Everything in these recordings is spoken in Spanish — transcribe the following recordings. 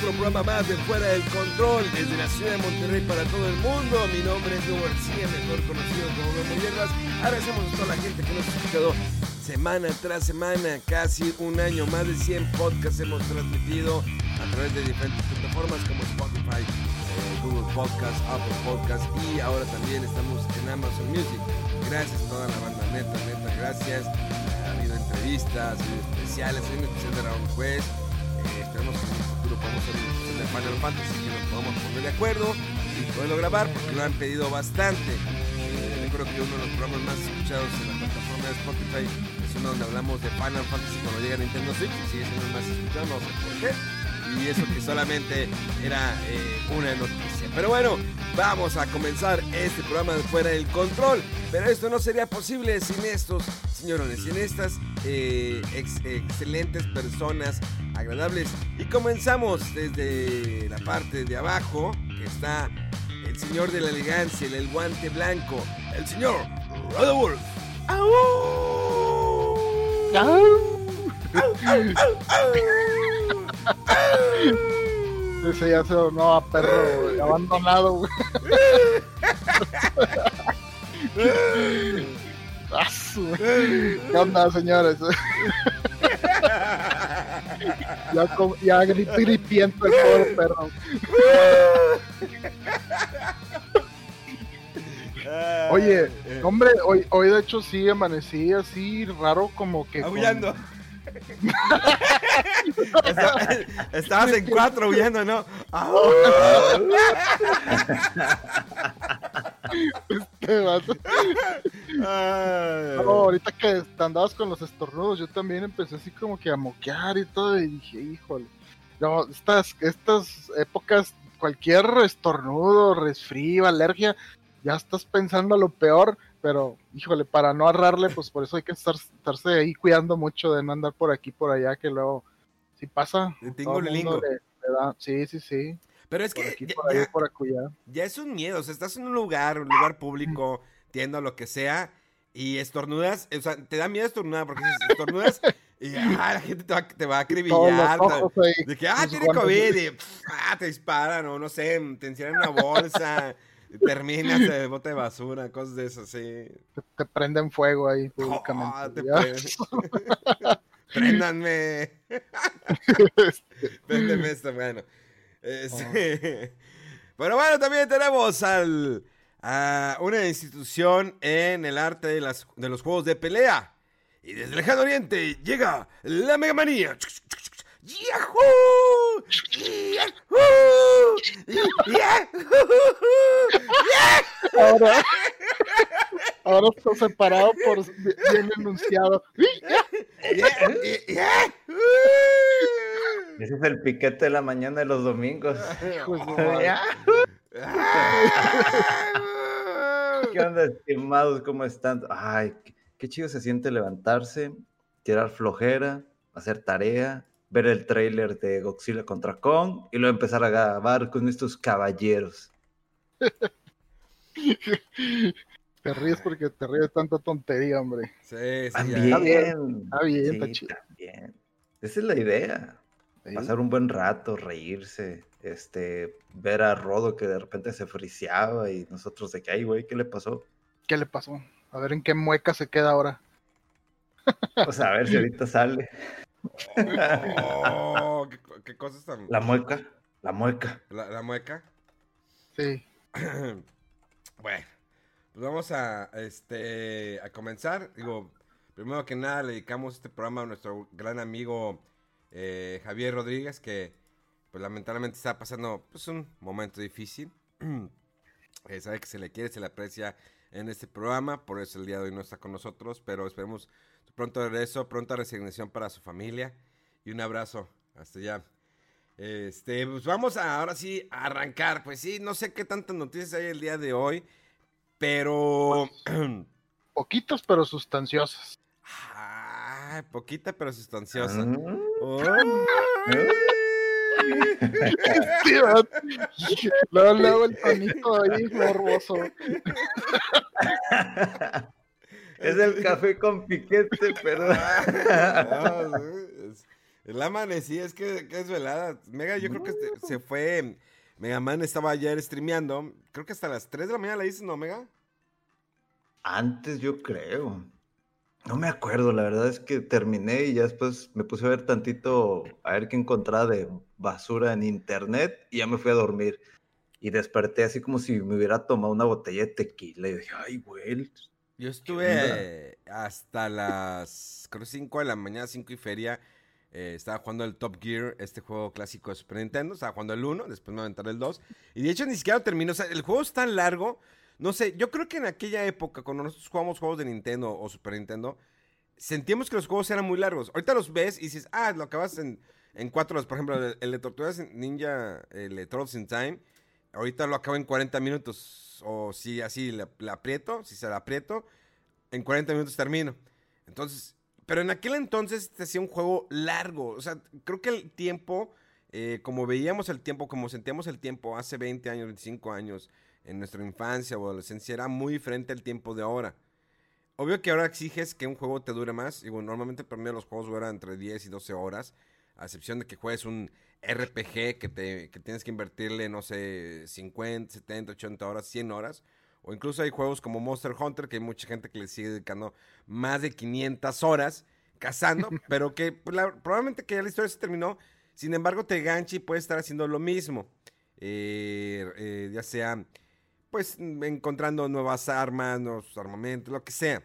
Otro programa más de Fuera del Control desde la ciudad de Monterrey para todo el mundo. Mi nombre es Hugo García, mejor conocido como Memo Hierbas. Agradecemos a toda la gente que nos ha escuchado semana tras semana, casi un año, más de 100 podcasts hemos transmitido a través de diferentes plataformas como Spotify, eh, Google Podcasts, Apple Podcasts y ahora también estamos en Amazon Music. Gracias a toda la banda, neta, neta, gracias. Ha habido entrevistas, ha habido especiales, un especial de Raúl Juez. Eh, esperemos que en un futuro podamos hacer de Final Fantasy que nos podamos poner de acuerdo y poderlo grabar porque lo han pedido bastante. Eh, recuerdo que uno de los programas más escuchados en la plataforma de Spotify es uno donde hablamos de Final Fantasy cuando llega Nintendo Switch y sigue siendo el más escuchado, no sé por qué. Y eso que solamente era eh, una noticia. Pero bueno, vamos a comenzar este programa de Fuera del Control. Pero esto no sería posible sin estos señorones, sin estas eh, ex- excelentes personas agradables. Y comenzamos desde la parte de abajo, que está el señor de la elegancia, el, el guante blanco, el señor Rodolfo. Ese ya se donó a perro abandonado, güey. Ah, ¿Qué onda, señores? ya, ya gripiento el pobre perro. Oye, hombre, hoy, hoy de hecho sí amanecí así raro como que... con- Aullando. Está- Estabas en cuatro huyendo, ¿no? Te vas- No, ahorita que andabas con los estornudos, yo también empecé así como que a moquear y todo, y dije, híjole. No, estas, estas épocas, cualquier estornudo, resfrío, alergia, ya estás pensando lo peor, pero híjole, para no agarrarle, pues por eso hay que estar, estarse ahí cuidando mucho de no andar por aquí, por allá, que luego, si pasa, todo el mundo le- le da- sí, sí, sí, Pero es por que aquí, ya, por allá, ya- por acullá. ya es un miedo. O sea, estás en un lugar, un lugar público, tienda, lo que sea, y estornudas. O sea, te da miedo estornudar porque dices, estornudas y ah, la gente te va, te va a acribillar. ahí, De que, ah, tiene. COVID y pff, ah, te disparan o no sé, te encierran en una bolsa, terminas de bote de basura, cosas de esas, sí. te, te prenden fuego ahí Ah, públicamente. te ya. pre- Préndanme. Préndeme esto, bueno. Este, Pero bueno, también tenemos al, a una institución en el arte de, las, de los juegos de pelea. Y desde el lejano oriente llega la Mega Manía. ¡Yahoo! ¡Yahoo! ¡Yahoo! Ahora, ahora está separado por bien enunciado. Ese es el piquete de la mañana de los domingos. Su madre. ¿Qué onda, estimados? ¿Cómo están? Ay, qué chido se siente levantarse, tirar flojera, hacer tarea, ver el tráiler de Godzilla contra Kong y luego empezar a grabar con estos caballeros. Te ríes porque te ríes de tanta tontería, hombre. Sí, sí. También. Está bien, está Sí, chido. también. Esa es la idea. Sí. Pasar un buen rato, reírse, este, ver a Rodo que de repente se friseaba y nosotros de que, ay, güey, ¿qué le pasó? ¿Qué le pasó? A ver en qué mueca se queda ahora. Pues a ver si ahorita sale. Oh, qué, qué cosas tan. La mueca, la mueca. La, la mueca. Sí. bueno, pues vamos a, este, a comenzar. Digo, primero que nada le dedicamos este programa a nuestro gran amigo eh, Javier Rodríguez, que pues lamentablemente está pasando pues, un momento difícil. Eh, sabe que se le quiere, se le aprecia en este programa, por eso el día de hoy no está con nosotros, pero esperemos pronto regreso, pronta resignación para su familia y un abrazo hasta allá. Este, pues vamos a ahora sí a arrancar. Pues sí, no sé qué tantas noticias hay el día de hoy, pero. Poquitas, pero sustanciosas. Ay, poquita, pero sustanciosa. Mm. Oh. Sí, luego, luego el tonito ahí morboso. Es el café con piquete, pero. No, es- el amanecí, es que, que es velada. Mega, yo creo que este- se fue. Mega Man estaba ayer streameando. Creo que hasta las 3 de la mañana la dices, ¿no, Mega? Antes yo creo. No me acuerdo, la verdad es que terminé y ya después me puse a ver tantito, a ver qué encontraba de basura en internet y ya me fui a dormir. Y desperté así como si me hubiera tomado una botella de tequila y dije, ay, güey. Yo estuve hasta las creo 5 de la mañana, 5 y feria. eh, estaba jugando el Top Gear, este juego clásico de Super Nintendo. Estaba jugando el 1, después me aventaré el 2. Y de hecho ni siquiera lo terminé. O sea, el juego es tan largo. No sé, yo creo que en aquella época, cuando nosotros jugamos juegos de Nintendo o Super Nintendo, sentíamos que los juegos eran muy largos. Ahorita los ves y dices, ah, lo acabas en, en 4 horas. Por ejemplo, el, el de Tortugas Ninja, el de Turtles in Time, ahorita lo acabo en 40 minutos. O si así le aprieto, si se la aprieto, en 40 minutos termino. Entonces, pero en aquel entonces te hacía un juego largo. O sea, creo que el tiempo, eh, como veíamos el tiempo, como sentíamos el tiempo hace 20 años, 25 años, en nuestra infancia o adolescencia, era muy diferente al tiempo de ahora. Obvio que ahora exiges que un juego te dure más. Digo, normalmente para mí los juegos duran entre 10 y 12 horas. A excepción de que juegues un RPG que, te, que tienes que invertirle, no sé, 50, 70, 80 horas, 100 horas. O incluso hay juegos como Monster Hunter, que hay mucha gente que le sigue dedicando más de 500 horas cazando, pero que pues, la- probablemente que ya la historia se terminó. Sin embargo, te gancha y puedes estar haciendo lo mismo. Eh, eh, ya sea, pues, mm, encontrando nuevas armas, nuevos armamentos, lo que sea.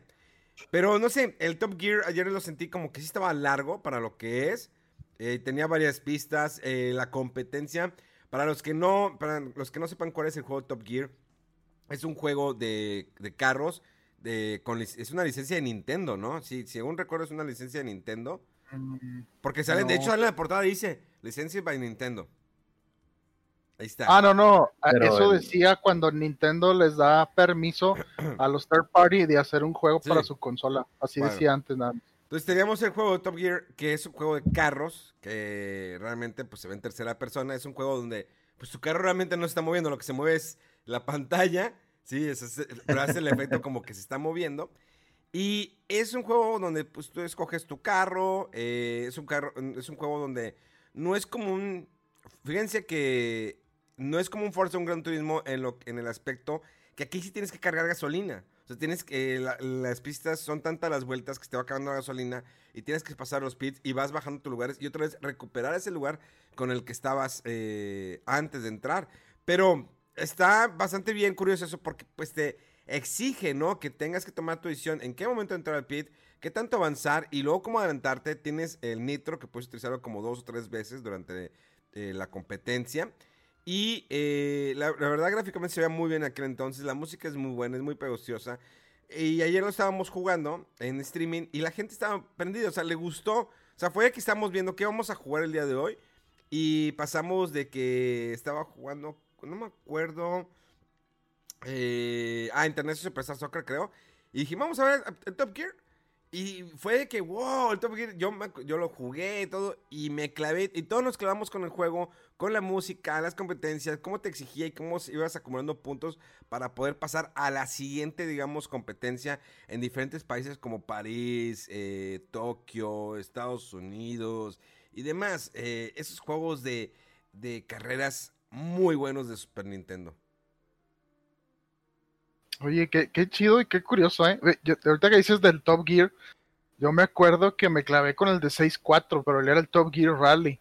Pero no sé, el Top Gear ayer lo sentí como que sí estaba largo para lo que es. Eh, tenía varias pistas. eh, la competencia. Para los que no. Para los que no sepan cuál es el juego Top Gear. Es un juego de, de carros. De, con, es una licencia de Nintendo, ¿no? Si, si aún recuerdo es una licencia de Nintendo. Mm, Porque sale, de hecho, sale en la portada dice licencia by Nintendo. Ahí está. Ah, no, no. a- Pero Eso el- decía cuando Nintendo les da permiso a los third party de hacer un juego Sí. para su consola. Así Bueno. decía antes nada más. Entonces teníamos el juego de Top Gear, que es un juego de carros, que realmente pues se ve en tercera persona. Es un juego donde pues tu carro realmente no se está moviendo, lo que se mueve es la pantalla, sí, es- pero hace el efecto como que se está moviendo. Y es un juego donde pues tú escoges tu carro, eh, es, un carro es un juego donde no es como un... Fíjense que no es como un Forza, un Gran Turismo en, lo, en el aspecto que aquí sí tienes que cargar gasolina. O sea, tienes que, la- las pistas son tantas las vueltas que te va acabando la gasolina y tienes que pasar los pits y vas bajando tus lugares y otra vez recuperar ese lugar con el que estabas eh, antes de entrar. Pero está bastante bien curioso eso porque pues te exige, ¿no? Que tengas que tomar tu decisión en qué momento entrar al pit, qué tanto avanzar y luego cómo adelantarte. Tienes el nitro que puedes utilizarlo como dos o tres veces durante eh, la competencia. Y eh, la, verdad gráficamente se veía muy bien en aquel entonces. La música es muy buena, es muy pegostosa. Y ayer lo estábamos jugando en streaming y la gente estaba prendida, o sea, le gustó. O sea, fue que estamos viendo qué vamos a jugar el día de hoy. Y pasamos de que estaba jugando, no me acuerdo. eh, ah, Internet Superstar Soccer, creo. Y dije, vamos a ver el Top Gear. Y fue de que, wow, el Top Gear, yo, yo lo jugué y todo, y me clavé, y todos nos clavamos con el juego, con la música, las competencias, cómo te exigía y cómo ibas acumulando puntos para poder pasar a la siguiente, digamos, competencia en diferentes países como París, eh, Tokio, Estados Unidos y demás. Eh, esos juegos de, carreras muy buenos de Super Nintendo. Oye, qué, chido y qué curioso, ¿eh? Yo- ahorita que dices del Top Gear, yo me acuerdo que me clavé con el de 6.4, pero él era el Top Gear Rally.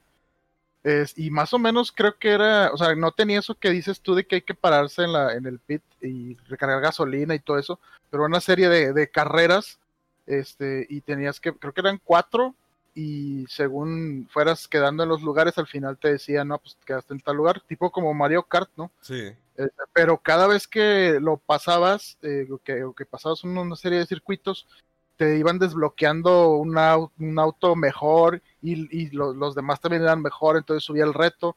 Es, y más o menos creo que era, o sea, no tenía eso que dices tú de que hay que pararse en, la, en el pit y recargar gasolina y todo eso, pero una serie de, de carreras este, y tenías que, creo que eran cuatro, y según fueras quedando en los lugares, al final te decía, no, pues quedaste en tal lugar, tipo como Mario Kart, ¿no? Sí. Eh, pero cada vez que lo pasabas, eh, o que, o que pasabas una serie de circuitos, te iban desbloqueando un, au- un auto mejor y, y lo- los demás también eran mejor, entonces subía el reto.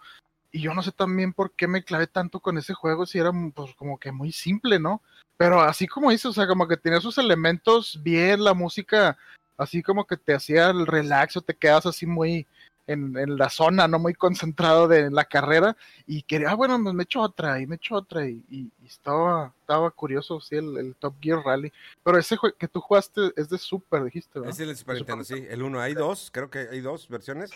Y yo no sé también por qué me clavé tanto con ese juego, si era pues como que muy simple, ¿no? Pero así como dices, o sea, como que tenía sus elementos bien, la música, así como que te hacía el relax te quedas así muy en, en la zona, no muy concentrado de la carrera y quería, ah, bueno, pues me echo otra y me echo otra y, y- y estaba, estaba curioso, sí, el, el Top Gear Rally. Pero ese que tú jugaste es de Super, dijiste, ¿verdad? Es el Super Nintendo, sí. El uno. Hay dos, creo que hay dos versiones.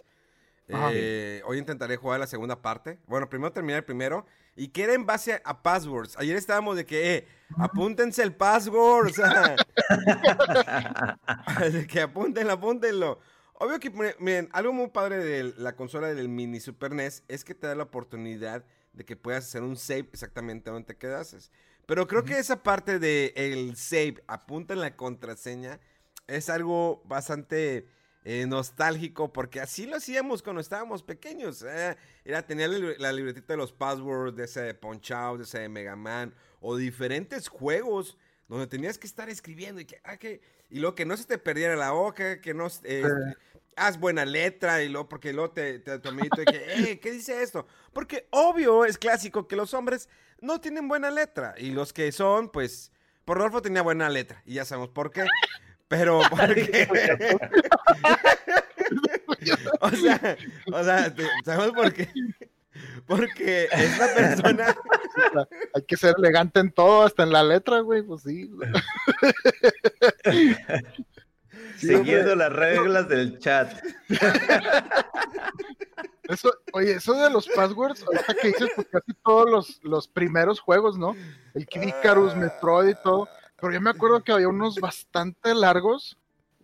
Ajá. Eh, hoy intentaré jugar la segunda parte. Bueno, primero terminar el primero. Y que era en base a passwords. Ayer estábamos de que, eh, apúntense el password. O sea, que apúntenlo, apúntenlo. Obvio que, miren, algo muy padre de la consola del mini Super NES es que te da la oportunidad de que puedas hacer un save exactamente donde te quedases. Pero creo que esa parte de el save, apunta en la contraseña, es algo bastante eh, nostálgico porque así lo hacíamos cuando estábamos pequeños. eh. Era tener la libretita de los passwords, de ese de Punch Out, de ese de Mega Man, o diferentes juegos donde tenías que estar escribiendo y que, ah, que- y luego que no se te perdiera la hoja, que no eh, haz buena letra y luego porque luego te, te tu amiguito de que, eh, ¿qué dice esto? Porque obvio es clásico que los hombres no tienen buena letra y los que son, pues, por Rodolfo tenía buena letra y ya sabemos por qué. Pero porque o sea, o sea, te- sabemos por qué. Porque es una persona Hay que ser elegante en todo, hasta en la letra, güey, pues sí. Siguiendo las reglas del chat. Eso, oye, eso de los passwords, ahorita que dices, pues casi todos los, los primeros juegos, ¿no? El Kid Icarus, Metroid y todo. Pero yo me acuerdo que había unos bastante largos.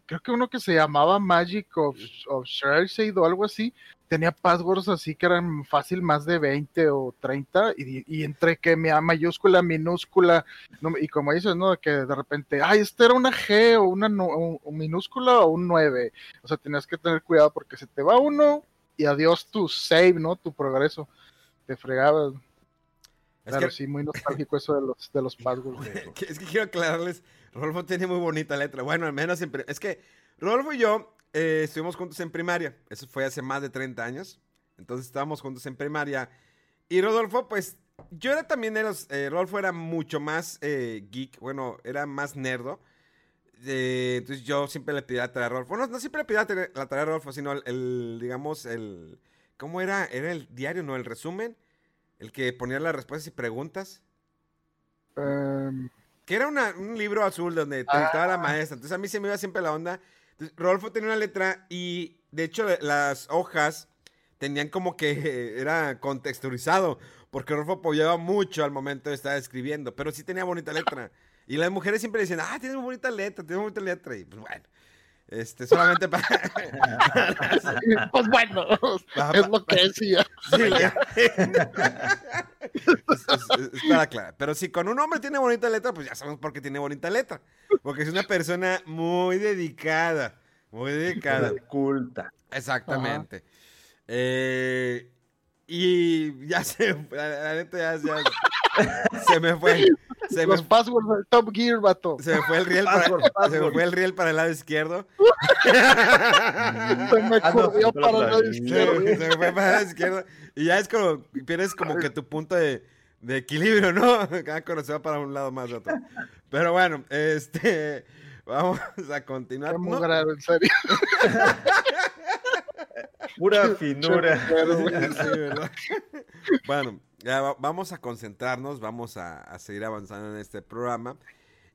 Creo que uno que se llamaba Magic of, of Shade o algo así. Tenía passwords así que eran fácil más de 20 o 30. Y, y entre que mi A mayúscula, minúscula. no- y como dices, ¿no? Que de repente, ay, este era una G o una un minúscula o un 9. O sea, tenías que tener cuidado porque se te va uno y adiós tu save, ¿no? Tu progreso. Te fregabas. Es Claro, que- sí, muy nostálgico eso de los, de los passwords. es que quiero aclararles, Rodolfo tiene muy bonita letra. Bueno, al menos en pri- es que Rodolfo y yo eh, estuvimos juntos en primaria. Eso fue hace más de 30 años. Entonces estábamos juntos en primaria. Y Rodolfo, pues, yo era también los. eh, Rodolfo era mucho más eh, geek. Bueno, era más nerdo. Eh, entonces yo siempre le pedía tarea a Rodolfo. No, no siempre le pedía la tarea, a Rodolfo, sino el, el, digamos, el. ¿Cómo era? Era el diario, ¿no? El resumen. El que ponía las respuestas y preguntas. Em, Que era una- un libro azul donde te dictaba la maestra. Entonces a mí se me iba siempre la onda. Rodolfo tenía una letra y de hecho las hojas tenían como que era contexturizado. Porque Rodolfo apoyaba mucho al momento de estar escribiendo. Pero sí tenía bonita letra. Y las mujeres siempre decían, ah, tienes muy bonita letra, tienes muy bonita letra. Y pues bueno. Este, solamente para. pues bueno, es lo que decía. Sí, es, es- es para aclarar. Pero si con un hombre tiene bonita letra, pues ya sabemos por qué tiene bonita letra. Porque es una persona muy dedicada. Muy dedicada. Culta. Exactamente. Eh, y ya se. La, la neta ya, ya- se me fue. Se me, Los passwords del Top Gear, vato. se me fue el riel para, Password, se me fue el riel para el lado izquierdo. Se me Ando corrió para la la nariz. Se, me- se me fue para la izquierda. Y ya es como, pierdes como que tu punto de, de equilibrio, ¿no? Cada cuando se va para un lado más otro. Pero bueno, este, vamos a continuar. No, mugrero, en serio. Pura finura. Bueno, ya va- vamos a concentrarnos, vamos a, a seguir avanzando en este programa.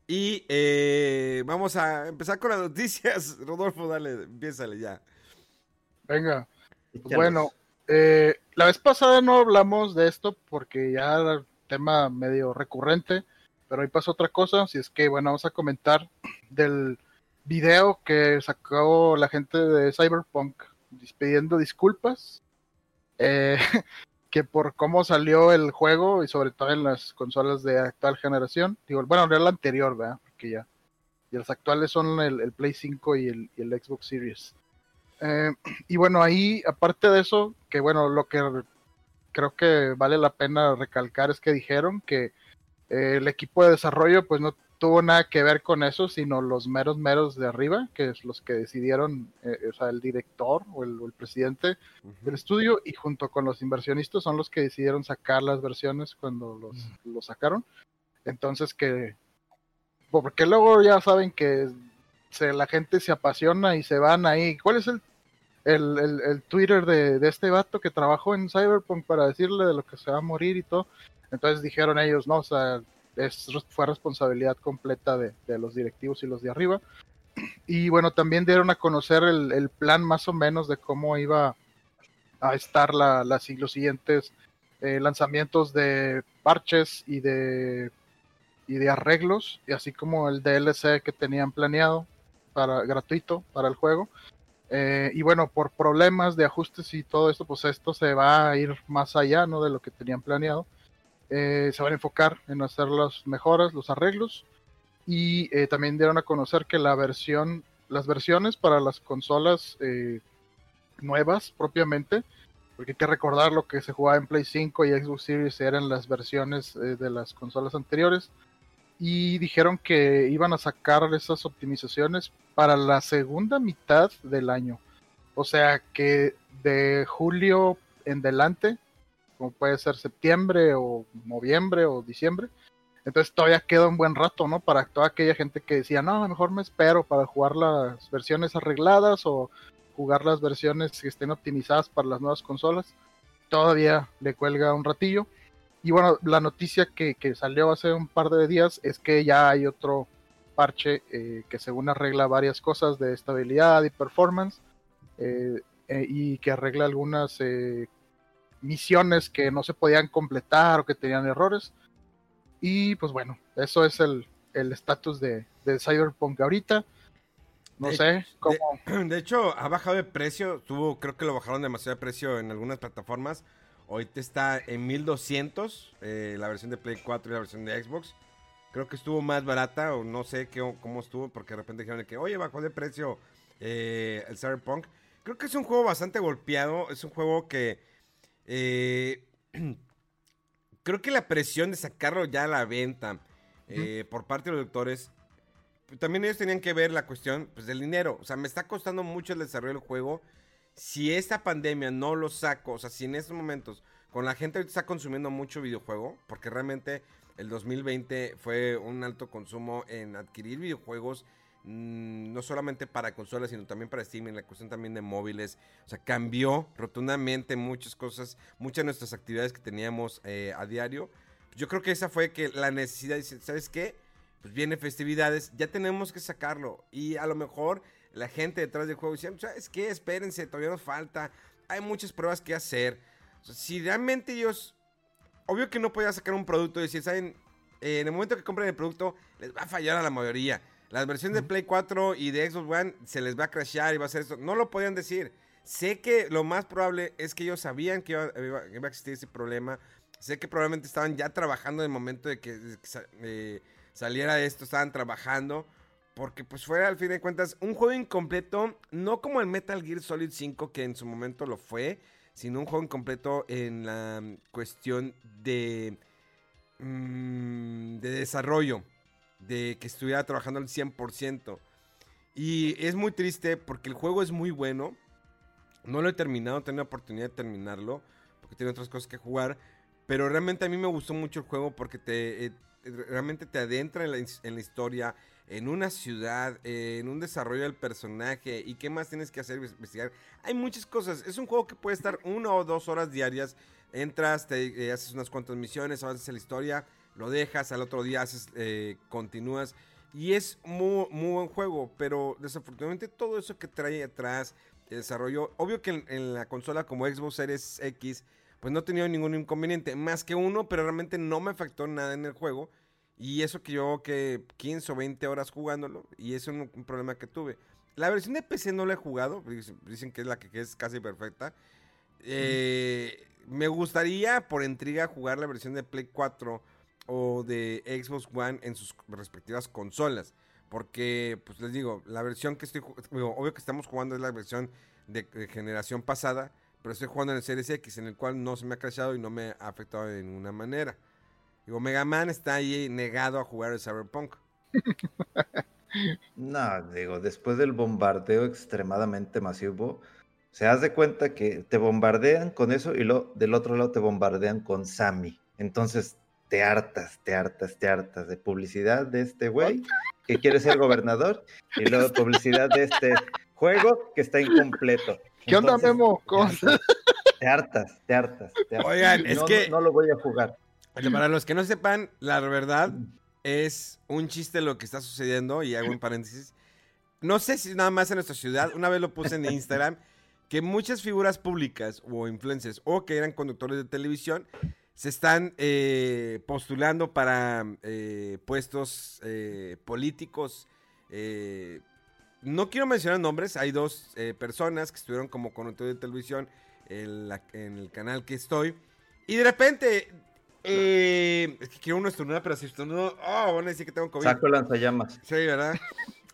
Y eh, vamos a empezar con las noticias. Rodolfo, dale, empiézale ya. Venga. Pues bueno, eh, la vez pasada no hablamos de esto porque ya era un tema medio recurrente, pero hoy pasó otra cosa, así es que bueno, vamos a comentar del video que sacó la gente de Cyberpunk pidiendo disculpas, eh, que por cómo salió el juego y sobre todo en las consolas de actual generación, digo, bueno, era la anterior, ¿verdad? Porque ya y las actuales son el, Play 5 y el, y el Xbox Series. Eh, y bueno, ahí, aparte de eso, que bueno, lo que creo que vale la pena recalcar es que dijeron que eh, el equipo de desarrollo pues no tuvo nada que ver con eso, sino los meros meros de arriba, que es los que decidieron, eh, o sea, el director o el, presidente del estudio, y junto con los inversionistas son los que decidieron sacar las versiones cuando los, sacaron. Entonces que, porque luego ya saben que se, la gente se apasiona y se van ahí. ¿Cuál es el el, el, Twitter de, de, este vato que trabajó en Cyberpunk para decirle de lo que se va a morir y todo. Entonces dijeron ellos, no, o sea, es, fue responsabilidad completa de, los directivos y los de arriba. Y bueno, también dieron a conocer el, plan más o menos de cómo iba a estar la, los siguientes eh, lanzamientos de parches y de, y de arreglos, y así como el DLC que tenían planeado para gratuito para el juego. Eh, y bueno, por problemas de ajustes y todo esto, pues esto se va a ir más allá ¿no? de lo que tenían planeado. Eh, se van a enfocar en hacer las mejoras, los arreglos. Y eh, también dieron a conocer que la versión, las versiones para las consolas nuevas propiamente, porque hay que recordar lo que se jugaba en Play 5 y Xbox Series eran las versiones de las consolas anteriores y dijeron que iban a sacar esas optimizaciones para la segunda mitad del año. O sea que de julio en delante, como puede ser septiembre o noviembre o diciembre, entonces todavía queda un buen rato, ¿no? Para toda aquella gente que decía, no, mejor me espero para jugar las versiones arregladas o jugar las versiones que estén optimizadas para las nuevas consolas. Todavía le cuelga un ratillo. Y bueno, la noticia que, salió hace un par de días es que ya hay otro parche eh, que según arregla varias cosas de estabilidad y performance eh, eh, y que arregla algunas misiones que no se podían completar o que tenían errores. Y pues bueno, eso es el estatus de, de, Cyberpunk ahorita. No sé cómo. De, hecho, ha bajado de precio. Tuvo, creo que lo bajaron demasiado de precio en algunas plataformas. Ahorita está en 1200 eh, la versión de Play 4 y la versión de Xbox. Creo que estuvo más barata o no sé qué, cómo estuvo porque de repente dijeron que, oye, bajó de precio eh, el Cyberpunk. Creo que es un juego bastante golpeado. Es un juego que... Eh, creo que la presión de sacarlo ya a la venta por parte de los doctores también ellos tenían que ver la cuestión pues, del dinero. O sea, me está costando mucho el desarrollo del juego si esta pandemia no lo saco, o sea, si en estos momentos con la gente ahorita está consumiendo mucho videojuego, porque realmente el 2020 fue un alto consumo en adquirir videojuegos, mm, no solamente para consolas, sino también para Steam, en la cuestión también de móviles. O sea, cambió rotundamente muchas cosas, muchas de nuestras actividades que teníamos eh, a diario. Yo creo que esa fue que la necesidad, ¿sabes qué? Pues viene festividades, ya tenemos que sacarlo. Y a lo mejor la gente detrás del juego decía, ¿sabes qué? Espérense, todavía nos falta. Hay muchas pruebas que hacer. si realmente ellos... Obvio que no podía sacar un producto y decir, ¿saben? en el momento que compren el producto, les va a fallar a la mayoría. Las versiones de Play 4 y de Xbox One se les va a crashear y va a hacer eso. No lo podían decir. Sé que lo más probable es que ellos sabían que iba, a existir ese problema. Sé que probablemente estaban ya trabajando en el momento de que, eh, saliera esto. Estaban trabajando. Porque pues fue al fin de cuentas un juego incompleto, no como el Metal Gear Solid 5 que en su momento lo fue, sino un juego incompleto en la cuestión de, mm, de desarrollo, de que estuviera trabajando al 100%. Y es muy triste porque el juego es muy bueno. No lo he terminado, tengo la oportunidad de terminarlo, porque tiene otras cosas que jugar. Pero realmente a mí me gustó mucho el juego porque te, eh, realmente te adentra en la historia en una ciudad, en un desarrollo del personaje y qué más tienes que hacer, investigar. Hay muchas cosas. Es un juego que puede estar una o dos horas diarias. Entras, te eh, haces unas cuantas misiones, avanzas en la historia, lo dejas, al otro día haces, eh, continúas. Y es muy, muy buen juego, pero desafortunadamente todo eso que trae atrás, el desarrollo, obvio que en, la consola como Xbox Series X, pues no he tenido ningún inconveniente, más que uno, pero realmente no me afectó nada en el juego. Y eso que yo que 15 o 20 horas jugándolo. Y eso es un, problema que tuve. La versión de PC no la he jugado. Dicen que es la que, es casi perfecta. Eh, me gustaría, por intriga, jugar la versión de Play 4 o de Xbox One en sus respectivas consolas. Porque, pues les digo, la versión que estoy, digo, obvio que estamos jugando es la versión de, generación pasada, pero estoy jugando en el Series X, en el cual no se me ha crashado y no me ha afectado de ninguna manera. Digo, Mega Man está ahí negado a jugar el Cyberpunk. No, digo, después del bombardeo extremadamente masivo, se de cuenta que te bombardean con eso y lo, del otro lado te bombardean con Sammy. Entonces te hartas, te hartas, te hartas de publicidad de este güey que quiere ser gobernador y luego publicidad de este juego que está incompleto. ¿Qué onda, Entonces, Memo? ¿Cómo te hartas, te hartas, te hartas. Oigan, es No, que- No, no lo voy a jugar. Para los que no sepan, la verdad es un chiste lo que está sucediendo, y hago un paréntesis. No sé si nada más en nuestra ciudad, una vez lo puse en Instagram, que muchas figuras públicas o influencers o que eran conductores de televisión se están eh, postulando para eh, puestos eh, políticos. eh, no quiero mencionar nombres, hay dos eh, personas que estuvieron como conductores de televisión en, la- en el canal que estoy. Y de repente, eh, es que quiero uno estornudar, pero si estornudo, oh, van a decir que tengo COVID. Saco lanzallamas. Sí, ¿verdad?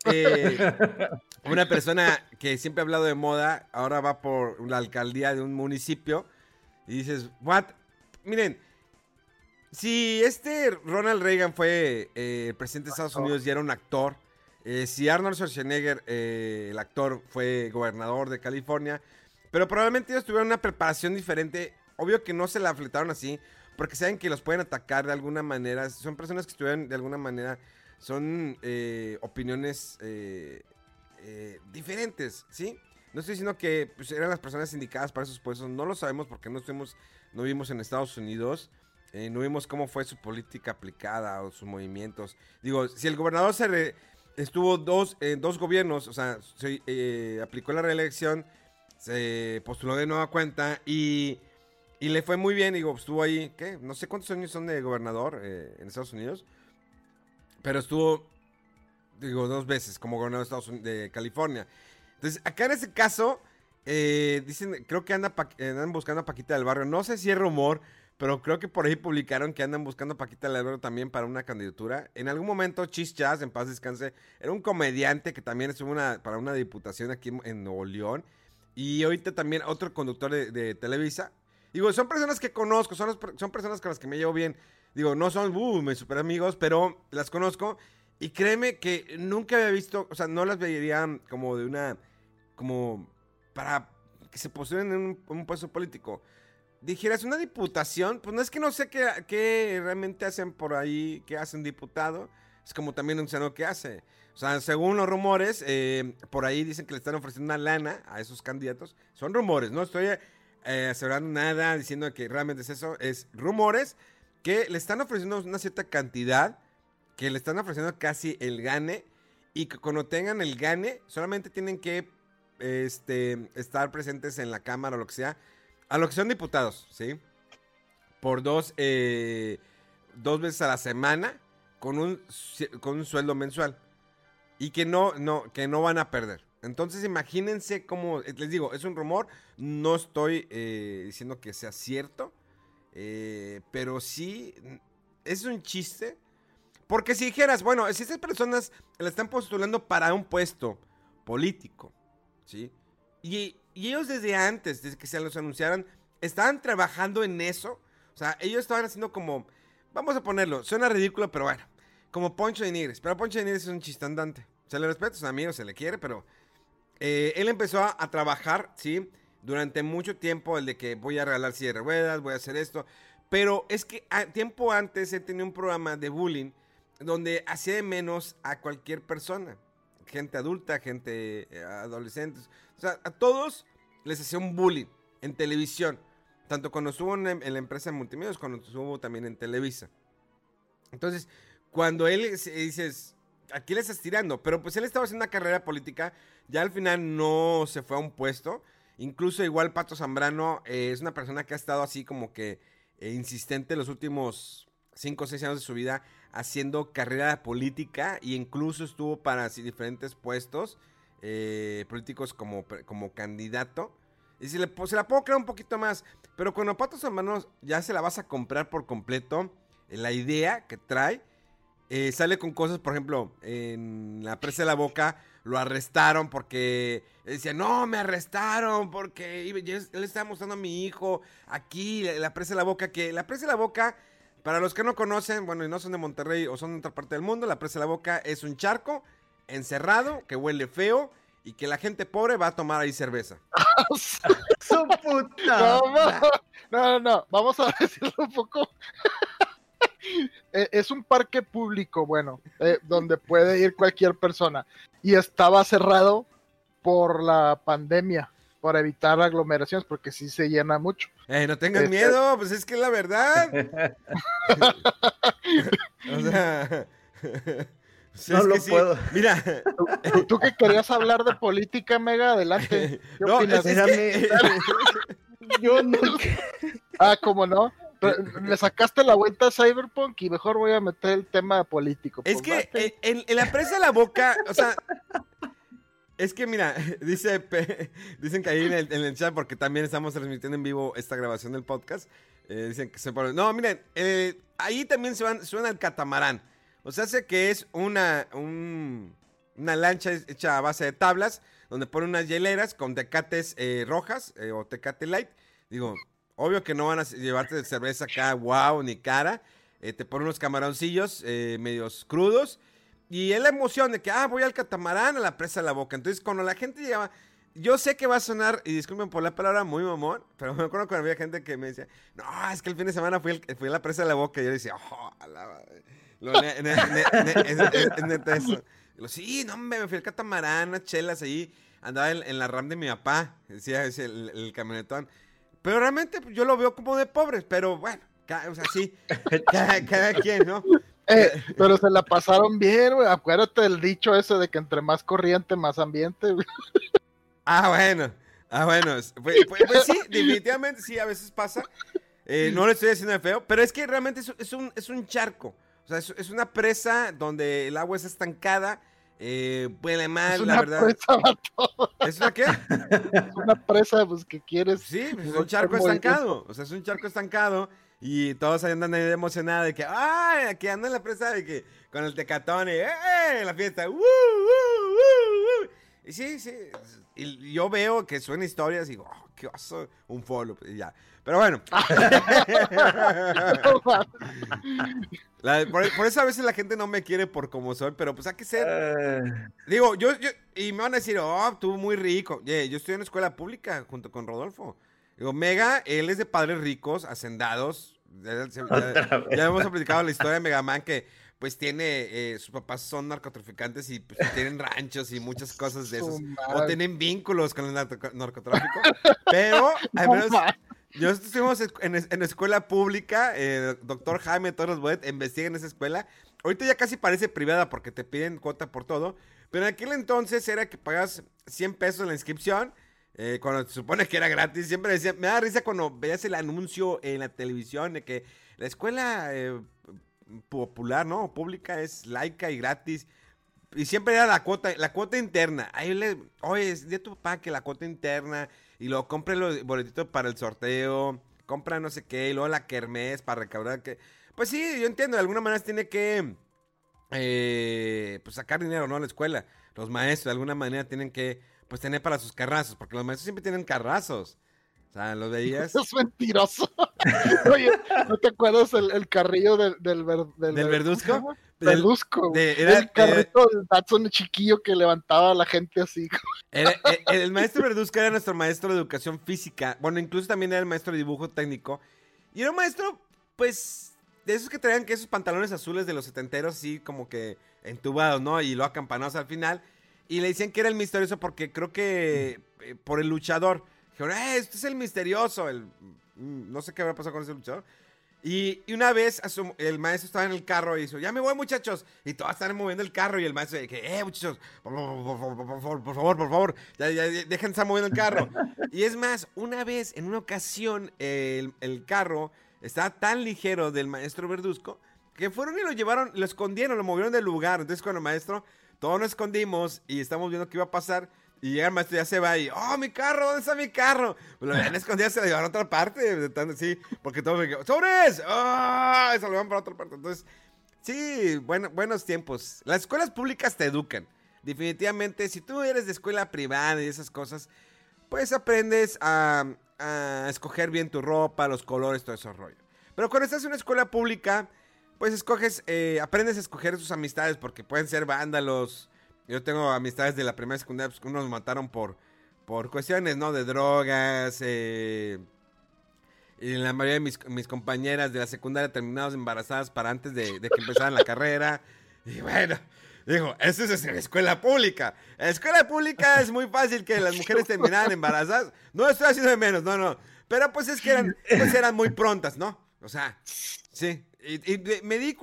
Una persona que siempre ha hablado de moda, ahora va por la alcaldía de un municipio y dices, what? Miren, si este Ronald Reagan fue eh, el presidente de Estados Unidos y era un actor, eh, si Arnold Schwarzenegger, eh, el actor, fue gobernador de California, pero probablemente ellos tuvieron una preparación diferente, obvio que no se la fletaron así, porque saben que los pueden atacar de alguna manera, son personas que estuvieron de alguna manera son eh, opiniones diferentes, ¿sí? No estoy diciendo que pues, eran las personas indicadas para esos puestos, no lo sabemos porque no estuvimos, no vivimos en Estados Unidos, eh, no vimos cómo fue su política aplicada o sus movimientos. Digo, si el gobernador se re- estuvo dos, en dos gobiernos, o sea, se, eh, aplicó la reelección, se postuló de nueva cuenta y, y le fue muy bien, digo, estuvo ahí, ¿qué? No sé cuántos años son de gobernador eh, en Estados Unidos. Pero estuvo, digo, dos veces como gobernador de, Estados Unidos, de California. Entonces, acá en ese caso, eh, dicen, creo que andan buscando a Paquita del Barrio. No sé si es rumor, pero creo que por ahí publicaron que andan buscando a Paquita del Barrio también para una candidatura. En algún momento, Chis Chas, en paz descanse, era un comediante que también estuvo una- para una diputación aquí en, Nuevo León. Y ahorita también otro conductor de, Televisa. Digo, son personas que conozco, son, per- son personas con las que me llevo bien. Digo, no son uh, mis super amigos, pero las conozco. Y créeme que nunca había visto, o sea, no las vería como de una, como para que se postulen en un, puesto político. Dijeras, una diputación, pues no es que no sé qué, qué realmente hacen por ahí, qué hace un diputado. Es como también un senador que hace. O sea, según los rumores, eh, por ahí dicen que le están ofreciendo una lana a esos candidatos. Son rumores, no estoy eh, asegurando nada, diciendo que realmente es eso. Es rumores que le están ofreciendo una cierta cantidad, que le están ofreciendo casi el gane, y que cuando tengan el gane, solamente tienen que este, estar presentes en la Cámara o lo que sea, a lo que son diputados, ¿sí? Por dos, eh, dos veces a la semana, con un, con un sueldo mensual. Y que no, no, que no van a perder. Entonces imagínense cómo, eh, les digo, es un rumor, no estoy eh, diciendo que sea cierto, pero sí es un chiste. Porque si dijeras, bueno, si estas personas le están postulando para un puesto político, ¿sí? Y, ellos desde antes, desde que se los anunciaran, estaban trabajando en eso. O sea, ellos estaban haciendo como, vamos a ponerlo, suena ridículo, pero bueno, como Poncho de Nigres. Pero Poncho de Nigres es un chiste andante. Se le respeta, es un amigo, se le quiere, pero eh, él empezó a, a trabajar, ¿sí? Durante mucho tiempo, el de que voy a regalar silla de ruedas, voy a hacer esto. Pero es que a- tiempo antes él tenía un programa de bullying donde hacía de menos a cualquier persona. Gente adulta, gente eh, adolescentes. O sea, a todos les hacía un bullying en televisión. Tanto cuando estuvo en, la empresa de multimedios, cuando estuvo también en Televisa. Entonces, cuando él se- dices, aquí le estás tirando, pero pues él estaba haciendo una carrera política, ya al final no se fue a un puesto. Incluso igual Pato Zambrano eh, es una persona que ha estado así como que eh, insistente los últimos 5 o 6 años de su vida haciendo carrera política e incluso estuvo para diferentes puestos eh, políticos como, como candidato. Y se, le, se la puedo creer un poquito más, pero cuando Pato Zambrano ya se la vas a comprar por completo, eh, la idea que trae, eh, sale con cosas, por ejemplo, en la presa de la boca lo arrestaron porque decía, no, me arrestaron porque él estaba mostrando a mi hijo aquí, la presa de la boca, que la presa de la boca, para los que no conocen, bueno, y no son de Monterrey o son de otra parte del mundo, la presa de la boca es un charco encerrado que huele feo y que la gente pobre va a tomar ahí cerveza. ¡Su puta! No, no, no, vamos a decirlo un poco. Eh, es un parque público, bueno, eh, donde puede ir cualquier persona. Y estaba cerrado por la pandemia, para evitar aglomeraciones, porque sí se llena mucho. Eh, no tengan Este- miedo, pues es que es la verdad. o sea, pues No lo que sí. puedo. Mira, ¿Tú, tú que querías hablar de política, Mega, adelante. ¿Qué no, opinas? es, es que- Yo no. Ah, ¿cómo no? Le sacaste la vuelta a Cyberpunk y mejor voy a meter el tema político. Es Pues que en, en la presa de la boca, o sea, es que mira, dice dicen que ahí en el, chat, porque también estamos transmitiendo en vivo esta grabación del podcast, eh, dicen que se pone, no, miren, eh, ahí también suena el catamarán, o sea, hace que es una, un- una lancha hecha a base de tablas, donde ponen unas hieleras con tecates eh, rojas eh, o tecate light, digo, obvio que no van a llevarte cerveza acá, wow, ni cara, te ponen unos camaroncillos medios crudos. Y es la emoción de que, ah, voy al catamarán a la presa de la boca. Entonces, cuando la gente llegaba, yo sé que va a sonar, y disculpen por la palabra, muy mamón, pero me acuerdo cuando había gente que me decía, no, es que el fin de semana fui, al- fui a la presa de la boca. Y yo decía, oh, a la madre". Lo, ne- ne- ne- ne- es- neta eso. Y lo, sí, no, hombre, me fui al catamarán, unas chelas ahí, andaba en, en la RAM de mi papá, decía el, el camionetón. Pero realmente pues, yo lo veo como de pobres, pero bueno, ca- o sea, sí, cada, cada quien, ¿no? Eh, pero se la pasaron bien, güey. Acuérdate del dicho ese de que entre más corriente, más ambiente. güey. Ah, bueno, ah, bueno, es- pues, pues- pues sí, definitivamente sí, a veces pasa. Eh, no le estoy haciendo de feo, pero es que realmente es, es un, es un charco. O sea, es, es una presa donde el agua es estancada, eh, huele mal, Es la verdad. presa, vato. ¿Es una qué? Es una presa, pues que quieres. Sí, pues es un charco estancado. O sea, es un charco estancado. Y todos ahí andan ahí emocionados de que, ¡ay! Aquí anda en la presa de que con el tecatón y ¡eh! la fiesta. ¡Uh, uh, uh, uh! Y sí, sí. Y yo veo que suena historias y digo, ¡oh, qué oso! Un follow. Y ya. Pero bueno. La- por, por eso a veces la gente no me quiere por como soy, pero pues hay que ser. Eh, Digo, yo, yo, y me van a decir, oh, tú muy rico. Oye, yo estoy en una escuela pública junto con Rodolfo. Digo, Mega, él es de padres ricos, hacendados. Ya, ya- ya- ya hemos platicado la historia de Megaman que pues tiene, eh, sus papás son narcotraficantes y pues, tienen ranchos y muchas cosas de Su esos. O tienen vínculos con el narco- narcotráfico. Pero, al No menos, yo estuvimos en, es- en escuela pública, eh, doctor Jaime Torres Bodet investiga en esa escuela. Ahorita ya casi parece privada porque te piden cuota por todo. Pero en aquel entonces era que pagas 100 pesos en la inscripción. Eh, cuando se supone que era gratis, siempre decía, me da risa cuando veías el anuncio en la televisión de que la escuela eh, popular, ¿no? Pública es laica y gratis. Y siempre era la cuota, la cuota interna. Ahí le, oye, es de tu papá que la cuota interna. Y luego compre los boletitos para el sorteo. Compra no sé qué. Y luego la kermés para recaudar que. Pues sí, yo entiendo. De alguna manera tiene que. eh, pues sacar dinero, ¿no? A la escuela. Los maestros de alguna manera tienen que. Pues tener para sus carrazos. Porque los maestros siempre tienen carrazos. O sea, los veías. Es mentiroso. Oye, ¿no te acuerdas el, el carrillo del, del, ver- ¿Del verduzco? Del- Verduzco, de- era- el carrito del Datsun chiquillo que levantaba a la gente así. Era- eh, el, el maestro Verduzca era nuestro maestro de educación física. Bueno, incluso también era el maestro de dibujo técnico. Y era un maestro, pues, de esos que traían que esos pantalones azules de los setenteros, así como que entubados, ¿no? Y luego acampanados al final. Y le decían que era el misterioso porque creo que eh, por el luchador. Dijeron, eh, este es el misterioso. El, mm, no sé qué habrá pasado con ese luchador. Y, y una vez su- el maestro estaba en el carro y dijo, ya me voy muchachos. Y todos estaban moviendo el carro y el maestro dije, eh muchachos, por, favor, por, favor, por favor, por favor, por favor, ya, ya, ya, dejen de estar moviendo el carro. y es más, una vez, en una ocasión, el, el carro estaba tan ligero del maestro Verduzco que fueron y lo llevaron, lo escondieron, lo movieron del lugar. Entonces cuando el maestro, todos nos escondimos y estamos viendo qué iba a pasar. Y llega el maestro, ya se va y, oh, mi carro, ¿dónde está mi carro? Pues lo habían escondido, se lo llevaron a otra parte, sí, porque todos me ¡sobres! ¡Ah! Y se lo llevan para otra parte. Entonces, Sí, bueno, buenos tiempos. Las escuelas públicas te educan. Definitivamente, si tú eres de escuela privada y esas cosas, pues aprendes a, a escoger bien tu ropa, los colores, todo ese rollo. Pero cuando estás en una escuela pública, pues escoges, eh, aprendes a escoger tus amistades porque pueden ser vándalos. Yo tengo amistades de la primera secundaria, pues unos mataron por, por cuestiones, ¿no? De drogas, eh, y la mayoría de mis, compañeras de la secundaria terminadas embarazadas para antes de, de que empezaran la carrera. Y bueno, digo, eso es en la escuela pública. En la escuela pública es muy fácil que las mujeres terminaran embarazadas. No estoy haciendo de menos, no, no. Pero pues es que eran, pues eran muy prontas, ¿no? O sea, sí. Y, y de- me di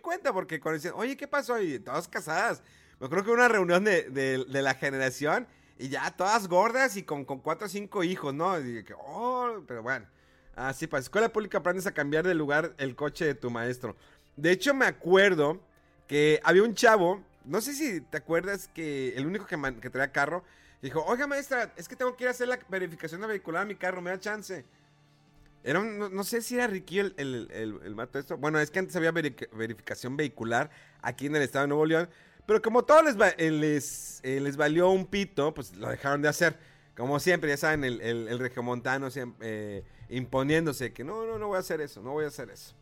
cuenta porque cuando decían, oye, ¿qué pasó? Y todas casadas. Me creo que una reunión de, de- de la generación y ya todas gordas y con, con cuatro o cinco hijos, ¿no? Y dije, oh, pero bueno. Así, para escuela pública aprendes a cambiar de lugar el coche de tu maestro. De hecho, me acuerdo que había un chavo, no sé si te acuerdas que el único que, que traía carro, dijo, oiga maestra, es que tengo que ir a hacer la verificación vehicular a mi carro, me da chance. Era un- no, no sé si era Ricky el, el, el, el mato esto. Bueno, es que antes había veri- verificación vehicular aquí en el estado de Nuevo León. Pero como todo les, eh, les, eh, les valió un pito, pues lo dejaron de hacer. Como siempre, ya saben, el, el, el regiomontano siempre, eh, imponiéndose que no, no, no voy a hacer eso, no voy a hacer eso.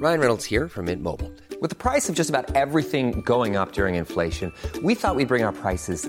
Ryan Reynolds here from Mint Mobile. With the price of just about everything going up during inflation, we thought we'd bring our prices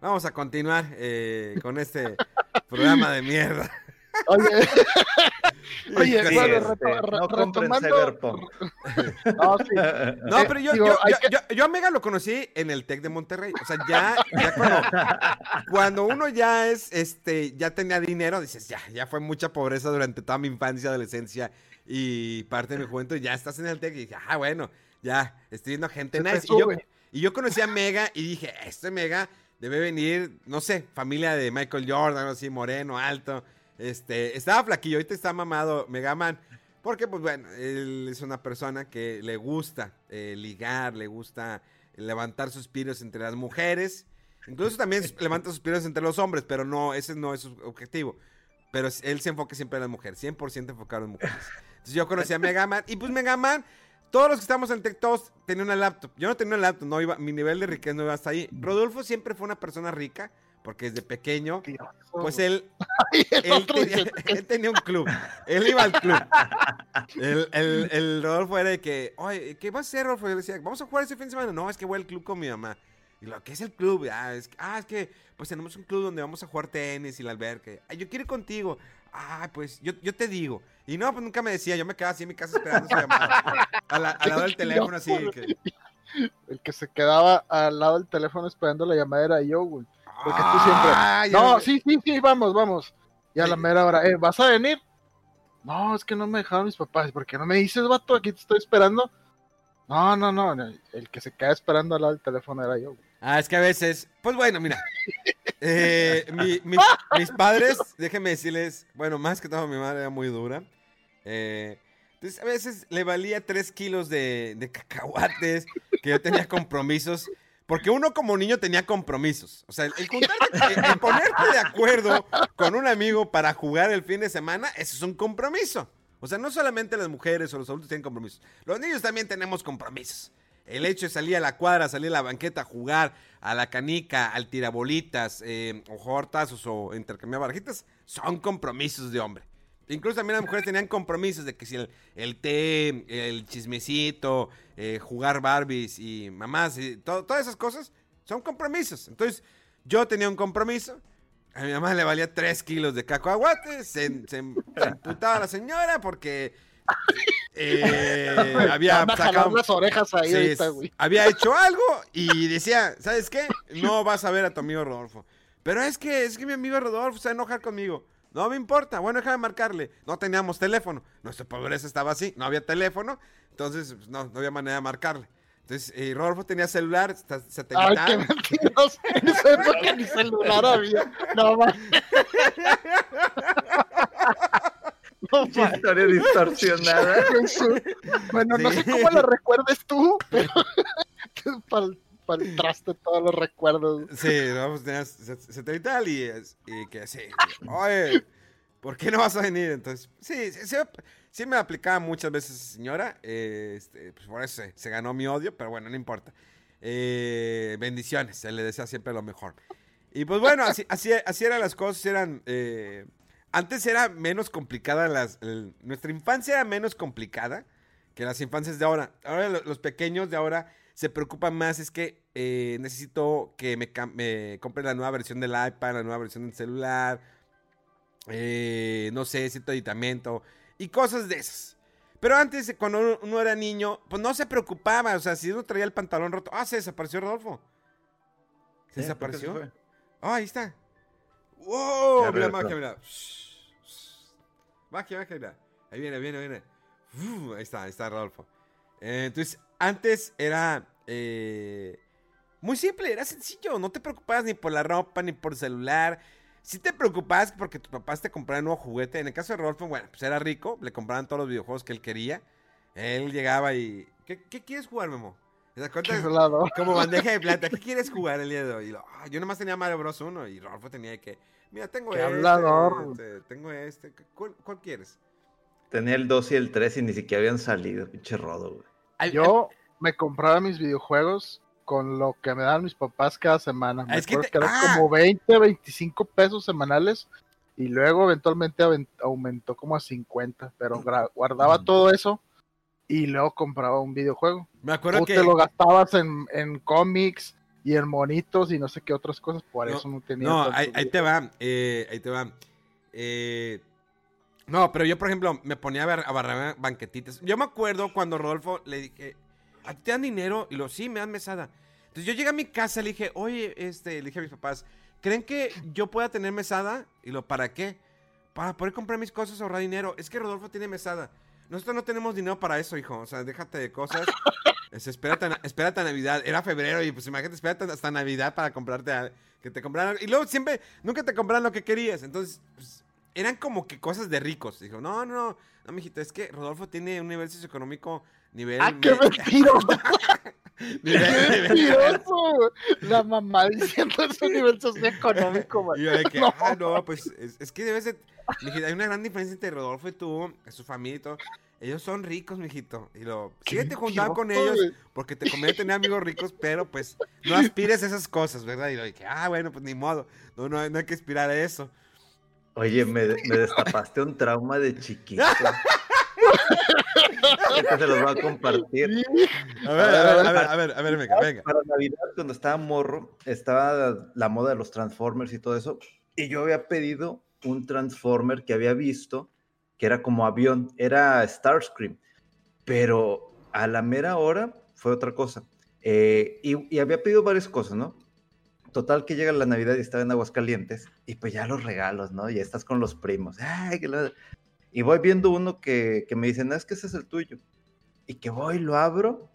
Vamos a continuar eh, con este programa de mierda. Oye, oye, Sí, bueno, este, reto- re- no compren retomando-. No, sí. No, Eh, pero yo, digo, yo, yo- que- yo- yo a Mega lo conocí en el Tec de Monterrey. O sea, ya, ya cuando, cuando uno ya es, este, ya tenía dinero, dices, ya, ya fue mucha pobreza durante toda mi infancia, adolescencia y parte de mi juventud. Ya estás en el Tec y dije, ah, bueno, ya, estoy viendo gente Se nice. Y yo, y yo conocí a Mega y dije, este Mega debe venir, no sé, familia de Michael Jordan, así, moreno, alto. Este, estaba flaquillo, ahorita está mamado Mega Man. Porque, pues bueno, él es una persona que le gusta eh, ligar, le gusta levantar suspiros entre las mujeres. Incluso también levanta suspiros entre los hombres, pero no, ese no es su objetivo. Pero él se enfoca siempre en las mujeres, 100% enfocado en mujeres. Entonces yo conocí a Mega Man y pues Mega Man, todos los que estamos en Tech todos tenían una laptop. Yo no tenía una laptop, no iba, mi nivel de riqueza no iba hasta ahí. Rodolfo siempre fue una persona rica, porque desde pequeño, pues él tenía, él un club. Él iba al club. El, el, el Rodolfo era de que, oye, ¿qué vas a hacer, Rodolfo? Yo le decía, ¿vamos a jugar ese fin de semana? No, es que voy al club con mi mamá. Y lo que es el club, ah, es, que- ah, es que pues tenemos un club donde vamos a jugar tenis y la alberca. Ay, yo quiero ir contigo. Ah, pues yo, yo te digo. Y no, pues nunca me decía, yo me quedaba así en mi casa esperando su llamada. La- al lado del teléfono, así. que- El que se quedaba al lado del teléfono esperando la llamada era yo, güey. Porque tú siempre. Ah, No, me- sí, sí, sí, vamos, vamos. Y a la mera hora, eh, ¿vas a venir? No, es que no me dejaron mis papás. ¿Por qué no me dices, vato? Aquí te estoy esperando. No, no, no. no, El que se queda esperando al lado del teléfono era yo, güey. Ah, es que a veces, pues bueno, mira. Eh, mi- mi- mis padres, déjenme decirles, bueno, más que todo mi madre era muy dura. Eh, entonces a veces le valía tres kilos de, de cacahuates, que yo tenía compromisos. Porque uno como niño tenía compromisos. O sea, el, el juntarte- el- el ponerte de acuerdo con un amigo para jugar el fin de semana, eso es un compromiso. O sea, no solamente las mujeres o los adultos tienen compromisos. Los niños también tenemos compromisos. El hecho de salir a la cuadra, salir a la banqueta jugar, a la canica, al tirabolitas, eh, o jugar tazos o intercambiar barajitas, son compromisos de hombre. Incluso también las mujeres tenían compromisos de que si el, té, el chismecito, eh, jugar Barbies y mamás, y to- todas esas cosas son compromisos. Entonces, yo tenía un compromiso. A mi mamá le valía 3 kilos de cacahuates. Se, se, se emputaba la señora porque eh, había sacado- las orejas ahí Sí, ahorita, güey. había hecho algo y decía, ¿sabes qué? No vas a ver a tu amigo Rodolfo. Pero es que, es que mi amigo Rodolfo se va a enojar conmigo. No me importa, bueno, déjame marcarle. No teníamos teléfono. Nuestra pobreza estaba así, no había teléfono, entonces pues, no, no había manera de marcarle. Entonces, y Rodolfo tenía celular, sta- Ay, satelital. qué mentiroso. En esa época ni celular había. No. No, historia distorsionada. Bueno, no sé cómo lo recuerdes tú, pero para el traste todos los recuerdos. Sí, vamos, tenías sat- satelital y, y que sí. Oye, ¿por qué no vas a venir? Entonces, sí, sí, sí, sí me aplicaba muchas veces, señora. eh, este, pues por eso se, se ganó mi odio, pero bueno, no importa. Eh, bendiciones, se le desea siempre lo mejor. Y pues bueno, así, así, así eran las cosas, eran... eh, antes era menos complicada las... el- nuestra infancia era menos complicada que las infancias de ahora. Ahora lo- los pequeños de ahora se preocupan más, es que eh, necesito que me, compre la nueva versión del iPad, la nueva versión del celular, eh, no sé, cierto aditamento y cosas de esas. Pero antes, cuando uno- uno era niño, pues no se preocupaba, o sea, si uno traía el pantalón roto, ah, se desapareció Rodolfo. Se Sí, desapareció. se Ah, ahí está. ¡Wow! Ya magia, mira. Magia, magia, mira. Ahí viene, viene, viene. Uf, ahí está, ahí está Rodolfo. Eh, entonces, antes era eh, muy simple, era sencillo. No te preocupabas ni por la ropa, ni por el celular. Sí te preocupabas porque tus papás te compraban un nuevo juguete. En el caso de Rodolfo, bueno, pues era rico. Le compraban todos los videojuegos que él quería. Él llegaba y... ¿Qué, qué quieres jugar, Memo? ¿Te das cuenta? Como bandeja de plata. ¿Qué quieres jugar el día de hoy? Y lo, "Ah, yo nomás tenía Mario Bros. 1 y Rodolfo tenía que... Mira, tengo Qué este, hablador. este, tengo este. ¿Cuál, cuál quieres? Tenía el 2 y el 3 y ni siquiera habían salido, pinche rodo, güey. Yo me compraba mis videojuegos con lo que me dan mis papás cada semana. Me Es que acuerdo te- que eran ah. como 20, 25 pesos semanales y luego eventualmente aumentó como a 50, pero guardaba todo eso y luego compraba un videojuego. Me acuerdo Tú que... te lo gastabas en, en cómics y en monitos y no sé qué otras cosas, por No, eso no tenía. No, ahí, ahí te va. eh, ahí te va. Eh, no, pero yo, por ejemplo, me ponía a, ver, a barrar banquetitas. Yo me acuerdo cuando Rodolfo le dije, ¿a ti te dan dinero? Y lo, sí, me dan mesada. Entonces yo llegué a mi casa y le dije, oye, este, le dije a mis papás, ¿creen que yo pueda tener mesada? Y lo, ¿para qué? Para poder comprar mis cosas, ahorrar dinero. Es que Rodolfo tiene mesada. Nosotros no tenemos dinero para eso, hijo. O sea, déjate de cosas. Es, espérate, a, espérate a Navidad. Era febrero y pues imagínate, espérate hasta Navidad para comprarte a- que te compraran. Y luego siempre, nunca te compraran lo que querías. Entonces, pues, eran como que cosas de ricos. Dijo, no, no, no, no, mijito, es que Rodolfo tiene un nivel socioeconómico nivel. ¡Ah, qué me- mentiroso! nivel- ¡Qué nivel- mentiroso! La mamá diciendo ese nivel socioeconómico, man. Y yo de que, No. ah, no, pues es, es que debes de. Mijito, hay una gran diferencia entre Rodolfo y tú, su familia y todo. Ellos son ricos, mijito. Y lo. Síguete juntando con ellos porque te conviene tener amigos ricos, pero pues no aspires a esas cosas, ¿verdad? Y lo dije, ah, bueno, pues ni modo. No, no, no hay que aspirar a eso. Oye, me, me destapaste un trauma de chiquito. Ahorita se los voy a compartir. A ver, a ver, a ver, a ver, a ver, venga, venga. Para Navidad, cuando estaba morro, estaba la moda de los Transformers y todo eso. Y yo había pedido un Transformer que había visto, que era como avión, era Starscream. Pero a la mera hora fue otra cosa. Eh, y, y había pedido varias cosas, ¿no? Total que llega la Navidad y estaba en Aguascalientes. Y pues ya los regalos, ¿no? Ya estás con los primos. Ay, que la- Y voy viendo uno que, que me dice, no, es que ese es el tuyo. Y que voy, lo abro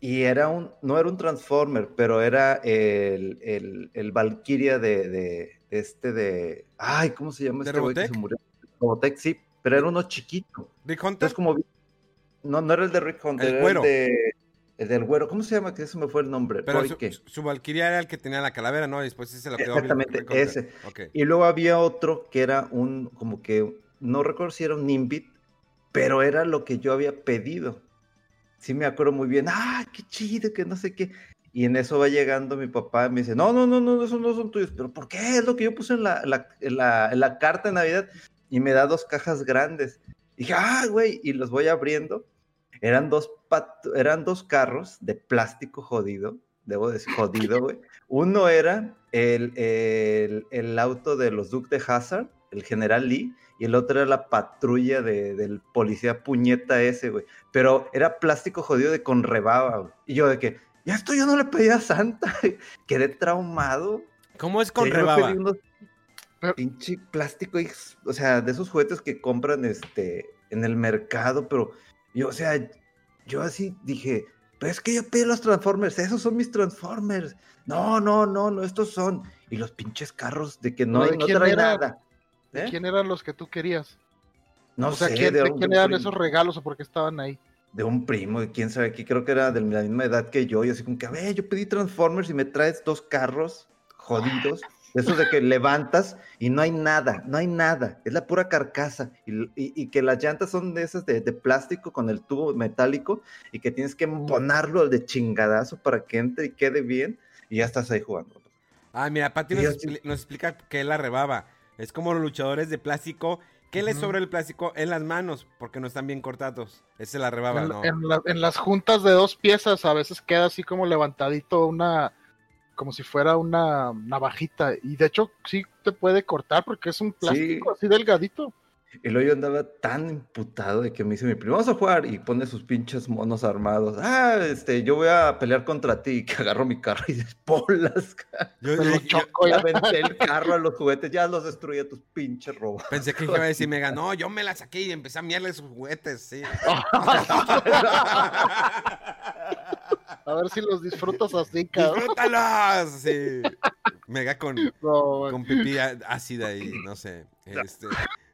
y era un, no era un Transformer, pero era el, el, el Valkyria de, de, de este de, ay, ¿cómo se llama ¿De este güey que se murió? Robotech, sí, pero era uno chiquito. Rick Hunter. Entonces como, no, no era el de Rick Hunter, El era güero. el, de, el del güero, ¿cómo se llama? Que ese me fue el nombre. Pero su, su- Valkyria era el que tenía la calavera, ¿no? Y después sí se lo quedó. Exactamente, ese. Y luego había otro que era un, como que, no recuerdo si era un pero era lo que yo había pedido. Sí me acuerdo muy bien, ah, qué chido, que no sé qué. Y en eso va llegando mi papá y me dice, no, no, no, no, esos no son tuyos. ¿Pero por qué? Es lo que yo puse en la, la- la, la carta de Navidad. Y me da dos cajas grandes. Y dije, ah, güey, y los voy abriendo. Eran dos, eran dos carros de plástico jodido, debo decir, jodido, güey. Uno era el, el, el auto de los Duke de Hazard, el general Lee, y el otro era la patrulla de- del policía puñeta ese, güey. Pero era plástico jodido de con rebaba, güey. Y yo de que, ya esto yo no le pedí a Santa. Quedé traumado. ¿Cómo es con Sí, rebaba? unos- pinche plástico, o sea, de esos juguetes que compran este en el mercado, pero yo, o sea, yo así dije, pero es que yo pedí los Transformers, esos son mis Transformers. No, no, no, no, estos son. Y los pinches carros de que no, ¿De no trae nada. ¿De ¿Eh? quién eran los que tú querías? No o sea, sé, ¿quién, de, de un- quién de eran primo- esos regalos o por qué estaban ahí? de un primo, de quién sabe aquí, creo que era de la misma edad que yo, y así como que, a ver, yo pedí Transformers y me traes dos carros jodidos, de esos de que levantas y no hay nada, no hay nada, es la pura carcasa, y, y- y que las llantas son de esas de, de plástico con el tubo metálico, y que tienes que emponarlo de chingadazo para que entre y quede bien, y ya estás ahí jugando. Ah, mira, Pati nos, así- expli- nos explica que es la rebaba. Es como los luchadores de plástico. ¿Qué les Ujú. sobra el plástico en las manos? Porque no están bien cortados. Esa es la rebaba, En, ¿no? en la- en las juntas de dos piezas a veces queda así como levantadito una, como si fuera una navajita. Y de hecho sí te puede cortar porque es un plástico así delgadito. Y luego yo andaba tan imputado de que me dice mi primo, vamos a jugar, y pone sus pinches monos armados. Ah, este, yo voy a pelear contra ti, y que agarro mi carro y despolas. Yo- yo- yo- choco Ya ya. aventé el carro a los juguetes, ya los destruí a tus pinches robots. pensé que iba a decir, me ganó, yo me la saqué y empecé a miarle sus juguetes, sí. A ver si los disfrutas así, cabrón. ¡Disfrútalos! Sí. Mega con, No, con pipí ácida y no sé. Este.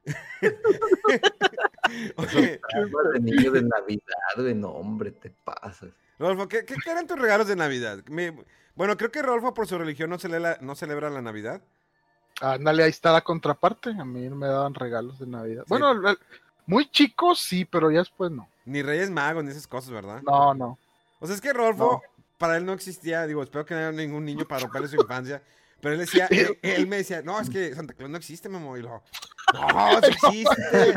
Oye, de niño de Navidad, güey, no, hombre, te pasas. Rodolfo, ¿qué, qué eran tus regalos de Navidad? Me- bueno, creo que Rodolfo por su religión no, celebra, no celebra la Navidad. Ándale, ahí está la contraparte. A mí no me daban regalos de Navidad. Bueno, muy chicos sí, pero ya después no. Ni Reyes Magos, ni esas cosas, ¿verdad? No, no. O sea, es que Rodolfo, para él no existía, digo, espero que no haya ningún niño para romperle su infancia, pero él decía, él, él me decía, no, es que Santa Claus no existe, mamá, y lo, no, sí existe,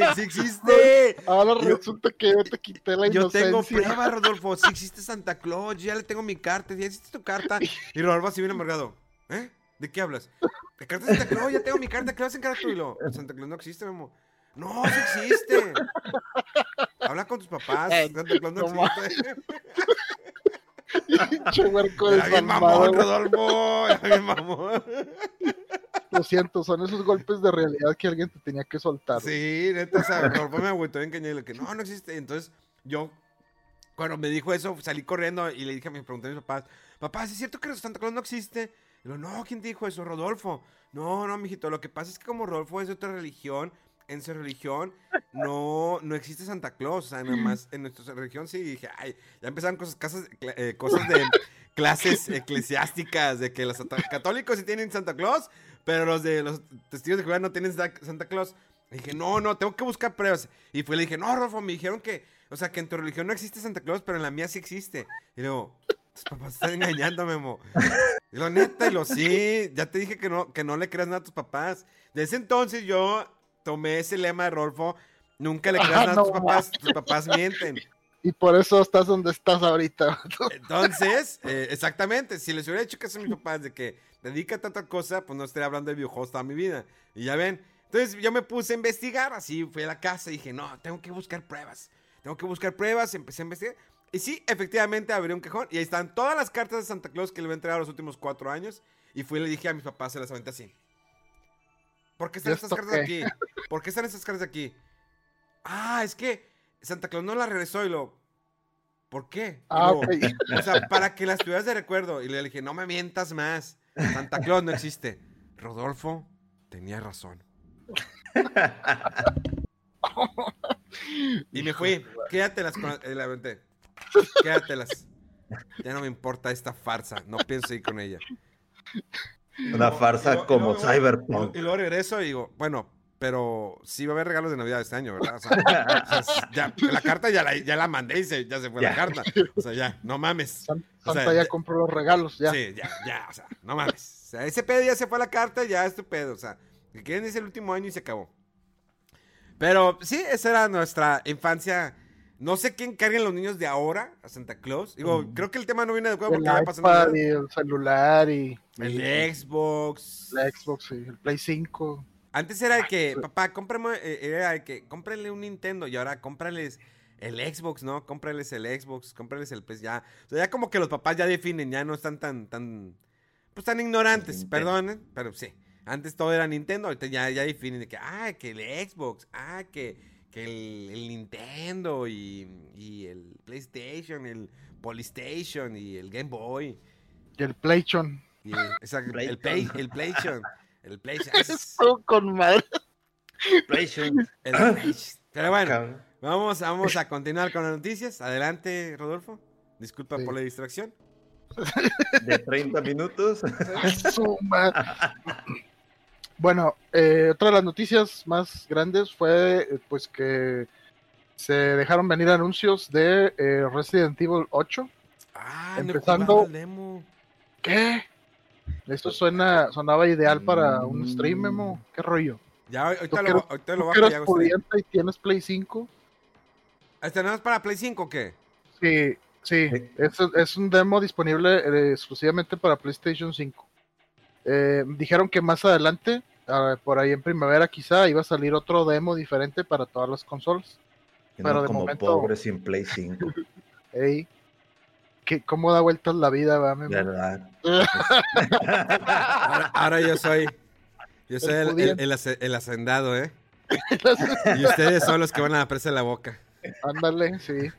Yo sí existe. Ahora Yo- resulta que yo te quité la Yo inocencia. tengo pruebas, Rodolfo, sí existe Santa Claus, yo ya le tengo mi carta, ya existe tu carta. Y Rodolfo así bien amargado, ¿eh? ¿De qué hablas? ¿De carta de Santa Claus? Ya tengo mi carta, ¿qué vas a encargar tú? Y lo, Santa Claus no existe, Memo. No, sí existe. Habla con tus papás, Eh, Santa Claus no existe. Pinche huerco Era bien mamón. Rodolfo. Bien mamón. Lo siento, son esos golpes de realidad que alguien te tenía que soltar. Sí, neta, o sea, Rodolfo me agüitó y le que no, no existe. Entonces, yo, cuando me dijo eso, salí corriendo y le dije, me pregunté a mis papás, papá, ¿sí ¿es cierto que Santa Claus no existe? Y lo, no, ¿quién dijo eso? Rodolfo. No, no, mijito, lo que pasa es que como Rodolfo es de otra religión, en su religión no, no existe Santa Claus. O sea, nada más en nuestra religión sí. Dije, ay, ya empezaron cosas, eh, cosas de clases eclesiásticas, de que los católicos sí tienen Santa Claus, pero los de los testigos de Jehová no tienen Sa- Santa Claus. Y dije, no, no, tengo que buscar pruebas. Y fui y le dije, no, Rodolfo, me dijeron que, o sea, que en tu religión no existe Santa Claus, pero en la mía sí existe. Y luego, tus papás están engañando, Memo. Y lo neta, y lo sí, ya te dije que no, que no le creas nada a tus papás. Desde entonces yo tomé ese lema de Rodolfo, nunca le creas Ah, nada a tus papás, tus papás mienten. Y por eso estás donde estás ahorita. Entonces, eh, exactamente, si les hubiera dicho que son mis papás de que dedícate a otra cosa, pues no estaría hablando de videojuegos toda mi vida. Y ya ven. Entonces yo me puse a investigar, así fui a la casa y dije, no, tengo que buscar pruebas. Tengo que buscar pruebas, empecé a investigar. Y sí, efectivamente abrí un cajón y ahí están todas las cartas de Santa Claus que le voy a entregar los últimos cuatro años. Y fui y le dije a mis papás, se las aventé así. ¿Por qué están ¿Y estas cartas aquí? ¿Por qué están estas cartas aquí? Ah, es que Santa Claus no las regresó y lo... ¿Por qué? Ah, o sea, para que las tuvieras de recuerdo. Y le dije, no me mientas más. Santa Claus no existe. Rodolfo tenía razón. Y me fui. Quédatelas con la, la aventé. Quédatelas. Ya no me importa esta farsa. No pienso ir con ella. Una farsa y como luego- Cyberpunk. Y luego regreso y digo, bueno, pero sí va a haber regalos de Navidad este año, ¿verdad? O sea, o sea, ya, la carta ya la, ya la mandé y se, ya se fue la carta. O sea, ya, no mames. San- O sea, Santa ya ya- compró los regalos, ya. Sí, ya, ya, o sea, no mames. O sea, ese pedo ya se fue a la carta, ya es tu pedo. O sea, que quieren es el último año y se acabó. Pero sí, esa era nuestra infancia. No sé quién carguen los niños de ahora a Santa Claus. Digo, creo que el tema no viene de acuerdo El porque ya pasó iPad Navidad. y el celular y El Xbox. la Xbox y el Play 5. Antes era de que, papá, cómprame, eh, era de que, cómprale un Nintendo y ahora cómprales el Xbox, ¿no? Cómprales el Xbox, cómprales el PS ya. O sea, ya como que los papás ya definen, ya no están tan, tan, pues tan ignorantes, perdonen, pero sí. Antes todo era Nintendo, ahorita ya, ya definen de que, ah, que el Xbox, ah, que, que el, el Nintendo y, y el PlayStation, el Polystation y el Game Boy. Y el PlayStation. Exacto, el, Play, el PlayStation. El PlayStation. con madre. PlayStation. el PlayStation. Pero bueno, vamos, vamos a continuar con las noticias. Adelante, Rodolfo. Disculpa Sí. por la distracción. De 30 minutos. Bueno, eh, otra de las noticias más grandes fue eh, pues que se dejaron venir anuncios de eh, Resident Evil 8. Ah, no Empezando- demo. ¿Qué? Esto suena, sonaba ideal para un stream, Memo. ¿Qué rollo? Ya, ahorita ¿Tú lo, eres- ahorita ¿Tú lo bajo eres pudiente y tienes Play 5? ¿Este no es para Play 5 o qué? Sí, sí. Sí. Es, es un demo disponible eh, exclusivamente para PlayStation 5. Eh, dijeron que más adelante, por ahí en primavera quizá, iba a salir otro demo diferente para todas las consolas. Que Pero de como momento- pobre sin Play 5. Ey, ¿qué, ¿Cómo da vueltas la vida, va? ¿Verdad? Ahora, ahora yo soy. Yo soy el, el- el hace- el hacendado, ¿eh? Y ustedes son los que van a la presa de la boca. Ándale, sí.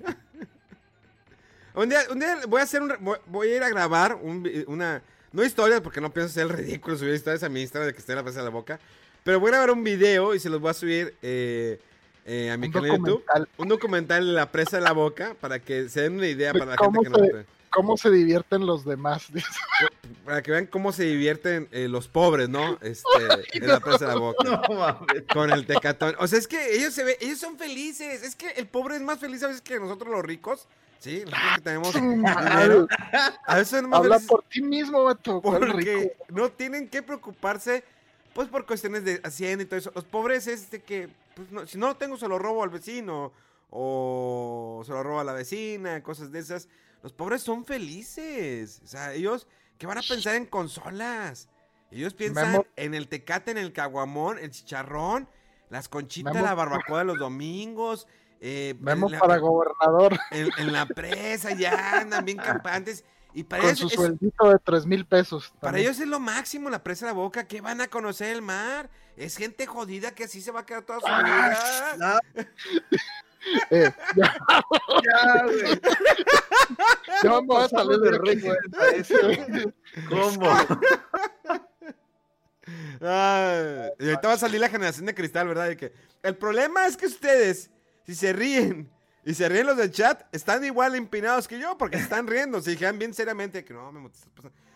Un día, un día voy a hacer un. Voy, voy a ir a grabar un una. No historias, porque no pienso ser el ridículo subir historias a mi Instagram de que esté en la presa de la boca. Pero voy a grabar un video y se los voy a subir eh, eh, a mi Un canal de YouTube. Un documental de la presa de la boca para que se den una idea De para la gente que no. se- ¿Cómo se divierten los demás? Para que vean cómo se divierten eh, los pobres, ¿no? Este, en la presa de la boca. No. Con el tecatón. O sea, es que ellos se ve, ellos son felices. Es que el pobre es más feliz a veces que nosotros los ricos. Sí, nosotros que tenemos dinero. A veces más Habla por ti mismo, vato. ¿cuál rico? porque no tienen que preocuparse, pues por cuestiones de hacienda y todo eso. Los pobres es de que, pues, no, si no lo tengo, se lo robo al vecino. O se lo robo a la vecina, cosas de esas. Los pobres son felices. O sea, ellos que van a pensar en consolas. Ellos piensan Memo. en el tecate, en el caguamón, el chicharrón, las conchitas, Memo. la barbacoa de los domingos. Eh, Memo la- para gobernador en, en la presa ya andan bien campantes. Y para con ellos su es- sueldito de tres mil pesos. para también. ellos es lo máximo la presa de la boca, que van a conocer el mar. Es gente jodida que así se va a quedar toda su vida. Ah, Eh, ya, ya, güey. ya vamos a salir ¿Cómo? Ah, y ahorita va a salir la generación de cristal, ¿verdad? De que el problema es que ustedes, si se ríen y se ríen los del chat, están igual empinados que yo porque están riendo. Se dijeron bien seriamente que no, me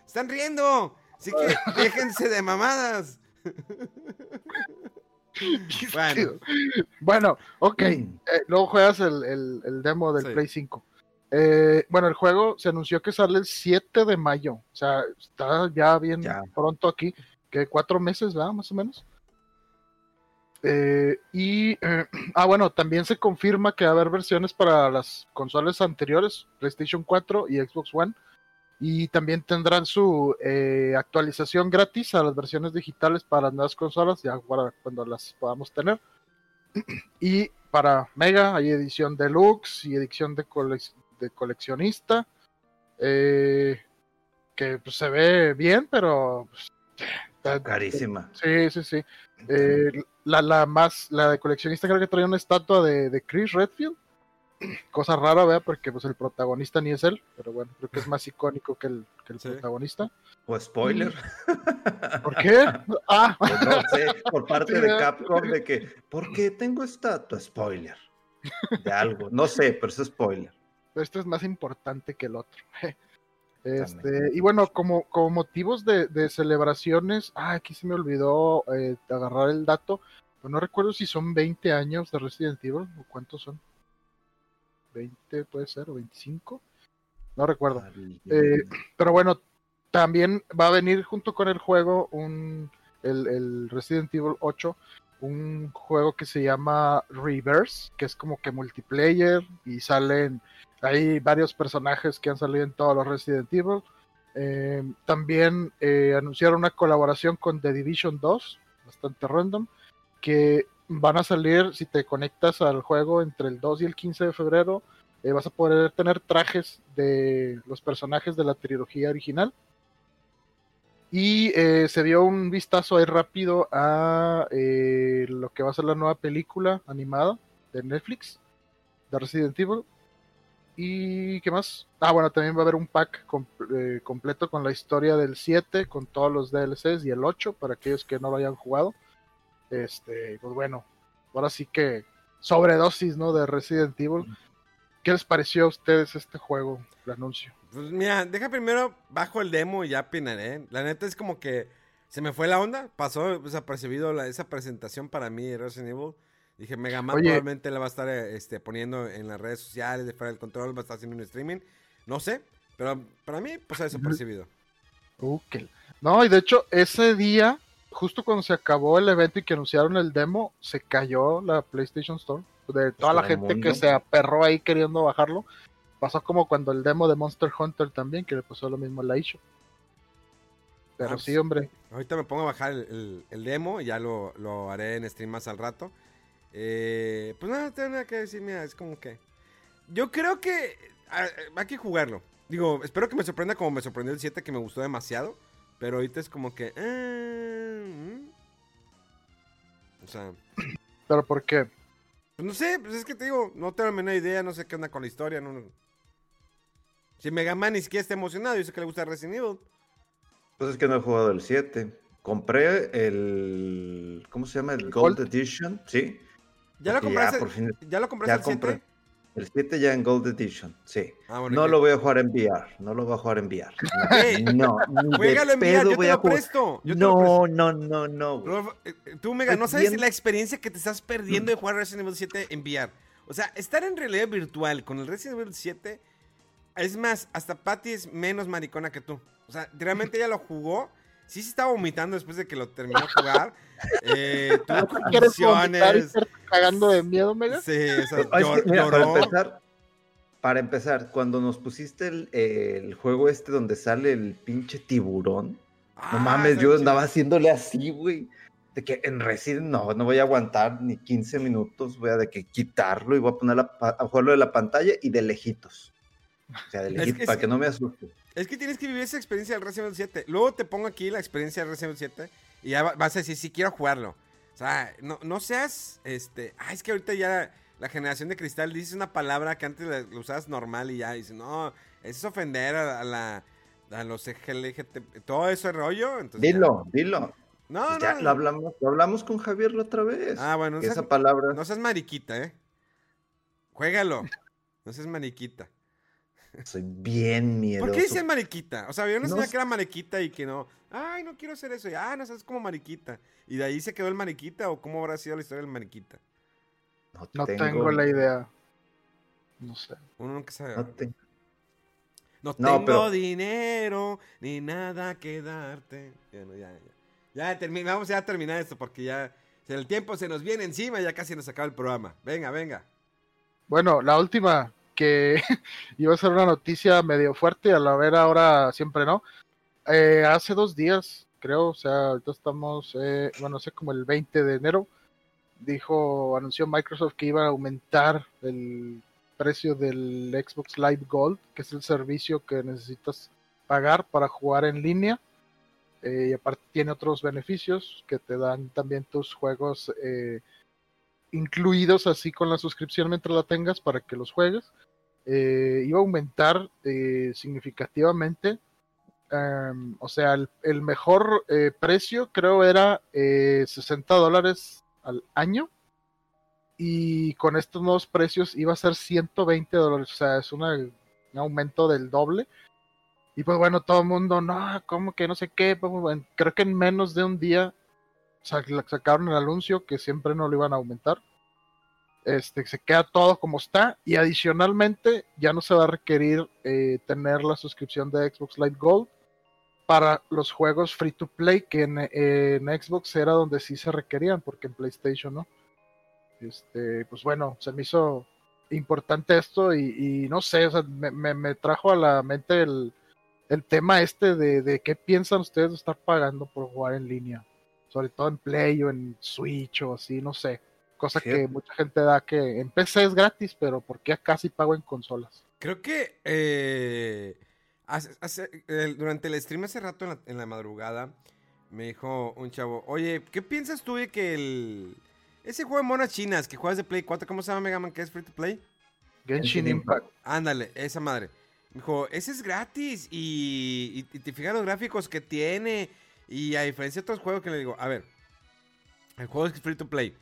están riendo. Así que déjense de mamadas. Bueno. Bueno, ok. eh, luego juegas el, el- el demo del Sí. Play 5. Eh, bueno, el juego se anunció que sale el 7 de mayo. O sea, está ya bien Ya. pronto aquí. Que cuatro meses, ¿verdad? Más o menos. Eh, y, eh, ah, bueno, también se confirma que va a haber versiones para las consolas anteriores, PlayStation 4 y Xbox One. Y también tendrán su eh, actualización gratis a las versiones digitales para las nuevas consolas, ya para cuando las podamos tener. Y para Mega hay edición deluxe y edición de, colec- de coleccionista. eh, que pues, se ve bien, pero. pues, Carísima. Sí, sí, sí. Eh, la, la más, la de coleccionista creo que trae una estatua de, de Chris Redfield. Cosa rara, ¿verdad? Porque pues el protagonista ni es él, pero bueno, creo que es más icónico que el, que el Sí. protagonista. O spoiler. ¿Por qué? Ah, Pues no sé, por parte Sí, de. Capcom de que, ¿por qué tengo estatua? Spoiler. De algo. No sé, pero es spoiler. este es más importante que el otro. Este, y bueno, como, como motivos de, de celebraciones, ah, aquí se me olvidó eh, agarrar el dato, pero no recuerdo si son 20 años de Resident Evil o cuántos son. 20 puede ser, o 25, no recuerdo. Eh, pero bueno, también va a venir junto con el juego un el, el Resident Evil 8, un juego que se llama Reverse, que es como que multiplayer y salen hay varios personajes que han salido en todos los Resident Evil. Eh, también eh, anunciaron una colaboración con The Division 2, bastante random, que van a salir si te conectas al juego entre el 2 y el 15 de febrero. eh, vas a poder tener trajes de los personajes de la trilogía original. Y se dio un vistazo ahí rápido a lo que va a ser la nueva película animada de Netflix, de Resident Evil. ¿Y qué más? Ah, bueno, también va a haber un pack com- eh, completo con la historia del 7, con todos los DLCs y el 8, para aquellos que no lo hayan jugado. Este, pues bueno, ahora sí que sobredosis, ¿no? De Resident Evil. ¿Qué les pareció a ustedes este juego, el anuncio? Pues mira, deja primero bajo el demo y ya opinaré. La neta es como que se me fue la onda. Pasó desapercibido la- esa presentación para mí de Resident Evil. Dije, Mega Man Oye. probablemente la va a estar eh, este, poniendo en las redes sociales, de fuera del control, va a estar haciendo un streaming. No sé, pero para mí pasa desapercibido. Uh, que- No, y de hecho, ese día, justo cuando se acabó el evento y que anunciaron el demo, se cayó la PlayStation Store. De toda la gente que se aperró ahí queriendo bajarlo. Pasó como cuando el demo de Monster Hunter también, que le pasó lo mismo a la eShop. Pero Ah, sí, pues, hombre. Ahorita me pongo a bajar el, el- el demo y ya lo, lo haré en stream más al rato. Eh, pues nada, no tengo nada que decir, mira, es como que... Yo creo que ah, hay que jugarlo. Digo, espero que me sorprenda como me sorprendió el 7, que me gustó demasiado. Pero ahorita es como que... eh, mm. O sea, Pero ¿por qué? pues no sé, pues es que te digo, no tengo la menor idea, no sé qué onda con la historia. No, no. Si Mega Man ni siquiera está emocionado, yo sé que le gusta Resident Evil. Pues es que no he jugado el 7. Compré el. ¿Cómo se llama? El Gold Edition, sí. ¿Ya lo compraste? fin- ¿Ya lo compraste ya el 7? compré. El 7 ya en Gold Edition, sí. Ah, bueno, no ¿y lo voy a jugar en VR, no lo voy a jugar en VR. No, no, Juégalo en VR, yo te lo presto. Yo te lo presto. No, no, no, no. eh, eh, Tú, Mega, no sabes bien- la experiencia que te estás perdiendo de jugar Resident Evil 7 en VR. O sea, estar en realidad virtual con el Resident Evil 7. Es más, hasta Patty es menos maricona que tú. O sea, realmente ella lo jugó. Sí se estaba vomitando después de que lo terminó de jugar. Eh, tuvo ¿Quieres vomitar y convulsiones. cagando de miedo, Mega? Sí, o sea, Ah, es llor- mira, para empezar, para empezar, cuando nos pusiste el, el juego este donde sale el pinche tiburón, no Ah, mames, yo chido. andaba haciéndole así, güey. De que en Resident no, no voy a aguantar ni 15 minutos, voy a de que quitarlo y voy a poner la pa- a jugarlo de la pantalla y de lejitos. O sea, de Es lejitos, que para sí. que no me asuste. Es que tienes que vivir esa experiencia del Resident Evil 7. Luego te pongo aquí la experiencia del Resident Evil 7 y ya va- vas a decir, sí, quiero jugarlo. O sea, no, no seas, este... Ah, es que ahorita ya la generación de cristal dice una palabra que antes la, la usabas normal y ya dice, no, eso es ofender a, a la... A los LGBT, todo ese rollo. Entonces ya- Dilo, dilo. No, Pues no, ya no. lo hablamos, lo hablamos con Javier la otra vez. Ah, bueno, no seas, esa palabra. no seas mariquita, ¿eh? Juégalo. No seas mariquita. Soy bien miedoso. ¿Por qué dices mariquita? O sea, había una No señora sé. que era mariquita y que no. Ay, no quiero hacer eso. Y, ah, no sabes como mariquita. ¿Y de ahí se quedó el mariquita o cómo habrá sido la historia del mariquita? No tengo la idea. No sé. Uno nunca sabe. No No, te- tengo pero- dinero ni nada que darte. Ya, ya, ya. Ya termi- vamos ya a terminar esto porque ya el tiempo se nos viene encima y ya casi nos acaba el programa. Venga, venga. Bueno, la última que iba a ser una noticia medio fuerte, a la ver ahora siempre no. Eh, hace dos días, creo, o sea, ahorita estamos, eh, bueno, hace como el 20 de enero, dijo, anunció Microsoft que iba a aumentar el precio del Xbox Live Gold, que es el servicio que necesitas pagar para jugar en línea. Eh, y aparte tiene otros beneficios que te dan también tus juegos eh, incluidos así con la suscripción mientras la tengas para que los juegues. Eh, iba a aumentar eh, significativamente. em, o sea, el, el mejor eh, precio creo era eh, 60 dólares al año. Y con estos nuevos precios iba a ser 120 dólares. O sea, es una- un aumento del doble. Y pues bueno, todo el mundo, no, ¿cómo que no sé qué? Pues, creo que en menos de un día sac- sacaron el anuncio que siempre no lo iban a aumentar. Este, se queda todo como está y adicionalmente ya no se va a requerir eh, tener la suscripción de Xbox Live Gold para los juegos free to play que en, Xbox era donde sí se requerían porque en PlayStation no. Este, pues bueno, se me hizo importante esto y, y no sé, o sea, me, me- me trajo a la mente el, el tema este de, de qué piensan ustedes de estar pagando por jugar en línea, sobre todo en Play o en Switch o así, no sé. Cosa que mucha gente da que en PC es gratis, pero ¿por qué acá sí pago en consolas? Creo que eh, Hace- hace- el- durante el stream hace rato en la, en la madrugada me dijo un chavo, oye, ¿qué piensas tú de que el... Ese juego de monas chinas que juegas de Play 4, ¿cómo se llama Mega Man que es free to play? Genshin Impact. Ándale, esa madre. Me dijo, ese es gratis y, y- y te fijas los gráficos que tiene. Y a diferencia de otros juegos que le digo, a ver, el juego es free to play.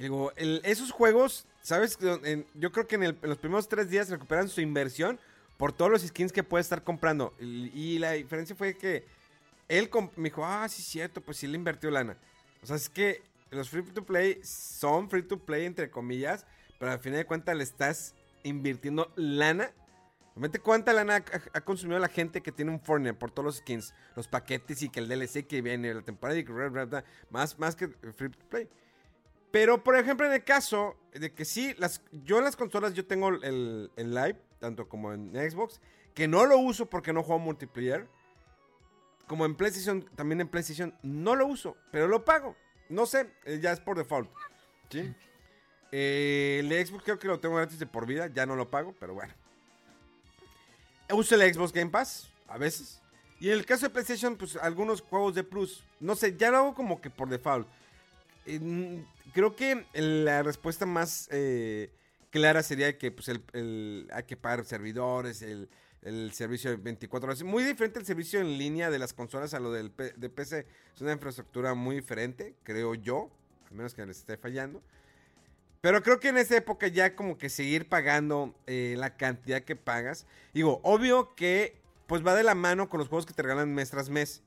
Digo, esos juegos, ¿sabes? En- yo creo que en, los primeros tres días recuperan su inversión por todos los skins que puede estar comprando. Y, la diferencia fue que él me dijo, ah, sí, cierto, pues sí le invirtió lana. O sea, es que los free to play son free to play, entre comillas, pero al final de cuentas le estás invirtiendo lana. Realmente cuánta lana ha, consumido la gente que tiene un Fortnite por todos los skins, los paquetes y que el DLC que viene, la temporada y que más, más que free to play. Pero, por ejemplo, en el caso de que sí, las, yo en las consolas yo tengo el, el live, tanto como en Xbox, que no lo uso porque no juego multiplayer. Como en PlayStation, también en PlayStation no lo uso, pero lo pago. No sé, eh, ya es por default. ¿sí? Eh, el Xbox creo que lo tengo gratis de por vida, ya no lo pago, pero bueno. Uso el Xbox Game Pass, a veces. Y en el caso de PlayStation, pues algunos juegos de Plus. No sé, ya lo hago como que por default. Creo que la respuesta más eh, clara sería que pues, el, hay que pagar servidores, el, el servicio de 24 horas. Muy diferente el servicio en línea de las consolas a lo del de PC. Es una infraestructura muy diferente, creo yo. Al menos que les esté fallando. Pero creo que en esta época ya como que seguir pagando eh, la cantidad que pagas. Digo, obvio que pues va de la mano con los juegos que te regalan mes tras mes.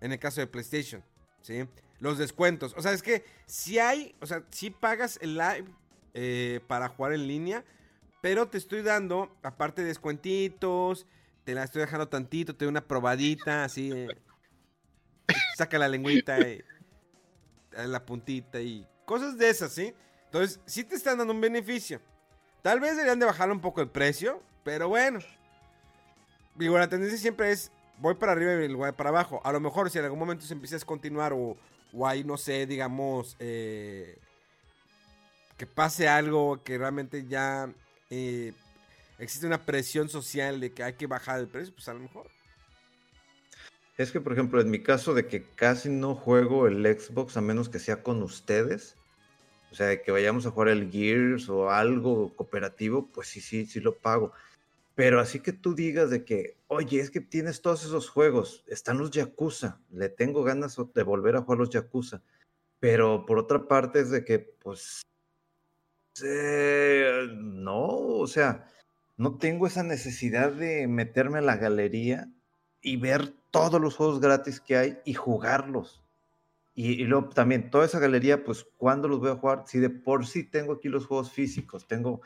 En el caso de PlayStation, ¿sí? Los descuentos. O sea, es que si hay, o sea, si pagas el live eh, para jugar en línea, pero te estoy dando, aparte de descuentitos, te la estoy dejando tantito, te doy una probadita, así. eh, saca la lengüita, eh, la puntita y cosas de esas, ¿sí? Entonces, sí te están dando un beneficio. Tal vez deberían de bajar un poco el precio, pero bueno. Digo, la tendencia siempre es voy para arriba y voy para abajo. A lo mejor si en algún momento se empieza a descontinuar o, o hay, no sé, digamos, eh, que pase algo que realmente ya eh, existe una presión social de que hay que bajar el precio, pues a lo mejor. Es que, por ejemplo, en mi caso de que casi no juego el Xbox a menos que sea con ustedes, o sea, de que vayamos a jugar el Gears o algo cooperativo, pues sí, sí, sí lo pago. Pero así que tú digas de que, oye, es que tienes todos esos juegos, están los Yakuza, le tengo ganas de volver a jugar los Yakuza. Pero por otra parte es de que, pues, eh, no, o sea, no tengo esa necesidad de meterme a la galería y ver todos los juegos gratis que hay y jugarlos. Y, y luego también toda esa galería, pues, ¿cuándo los voy a jugar? Si de por sí tengo aquí los juegos físicos, tengo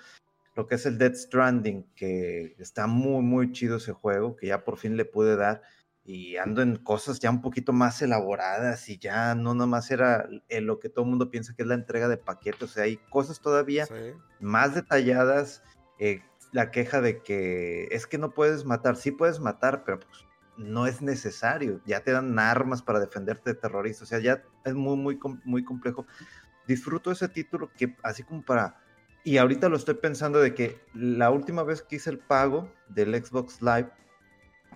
lo que es el Dead Stranding, que está muy, muy chido ese juego, que ya por fin le pude dar. Y ando en cosas ya un poquito más elaboradas y ya no nomás era lo que todo el mundo piensa que es la entrega de paquetes. O sea, hay cosas todavía Sí. más detalladas. eh, la queja de que es que no puedes matar. Sí puedes matar, pero pues no es necesario. Ya te dan armas para defenderte de terroristas. O sea, ya es muy, muy, muy complejo. Disfruto ese título que así como para... Y ahorita lo estoy pensando de que la última vez que hice el pago del Xbox Live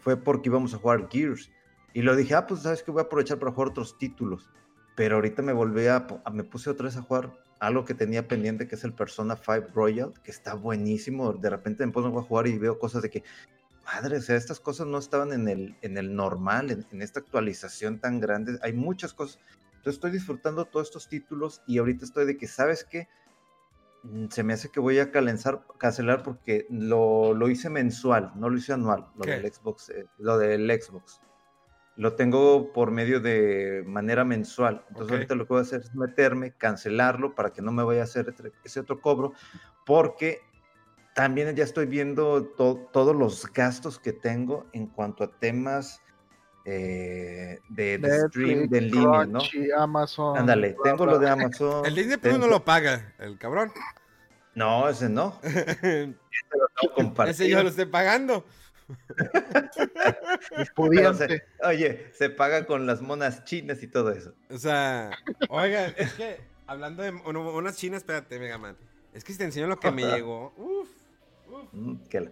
fue porque íbamos a jugar Gears. Y lo dije, ah, pues sabes que voy a aprovechar para jugar otros títulos. Pero ahorita me volví a, me puse otra vez a jugar algo que tenía pendiente, que es el Persona 5 Royal, que está buenísimo. De repente me pongo a jugar y veo cosas de que, madre, o sea, estas cosas no estaban en el, en el normal, en, en esta actualización tan grande. Hay muchas cosas. Entonces estoy disfrutando todos estos títulos y ahorita estoy de que, ¿sabes qué? Mm, Se me hace que voy a calenzar, cancelar porque lo, lo hice mensual, no lo hice anual, lo ¿Qué? del Xbox, eh, lo del Xbox. Lo tengo por medio de manera mensual. Entonces ahorita lo que voy a hacer es meterme, cancelarlo para que no me vaya a hacer ese- ese otro cobro, porque también ya estoy viendo to- todos los gastos que tengo en cuanto a temas eh, de, de stream, de en línea, ¿no? Amazon. Ándale, bla, tengo bla. lo de Amazon. El Disney Plus no lo paga, el cabrón. No, ese no. Ese lo tengo compartido. Ese yo lo estoy pagando. Se- oye, se paga con las monas chinas y todo eso. O sea, oigan, es que hablando de unas chinas, espérate, Mega Man. Es que si te enseño lo que me llegó. Uf, uf. Mm, que la-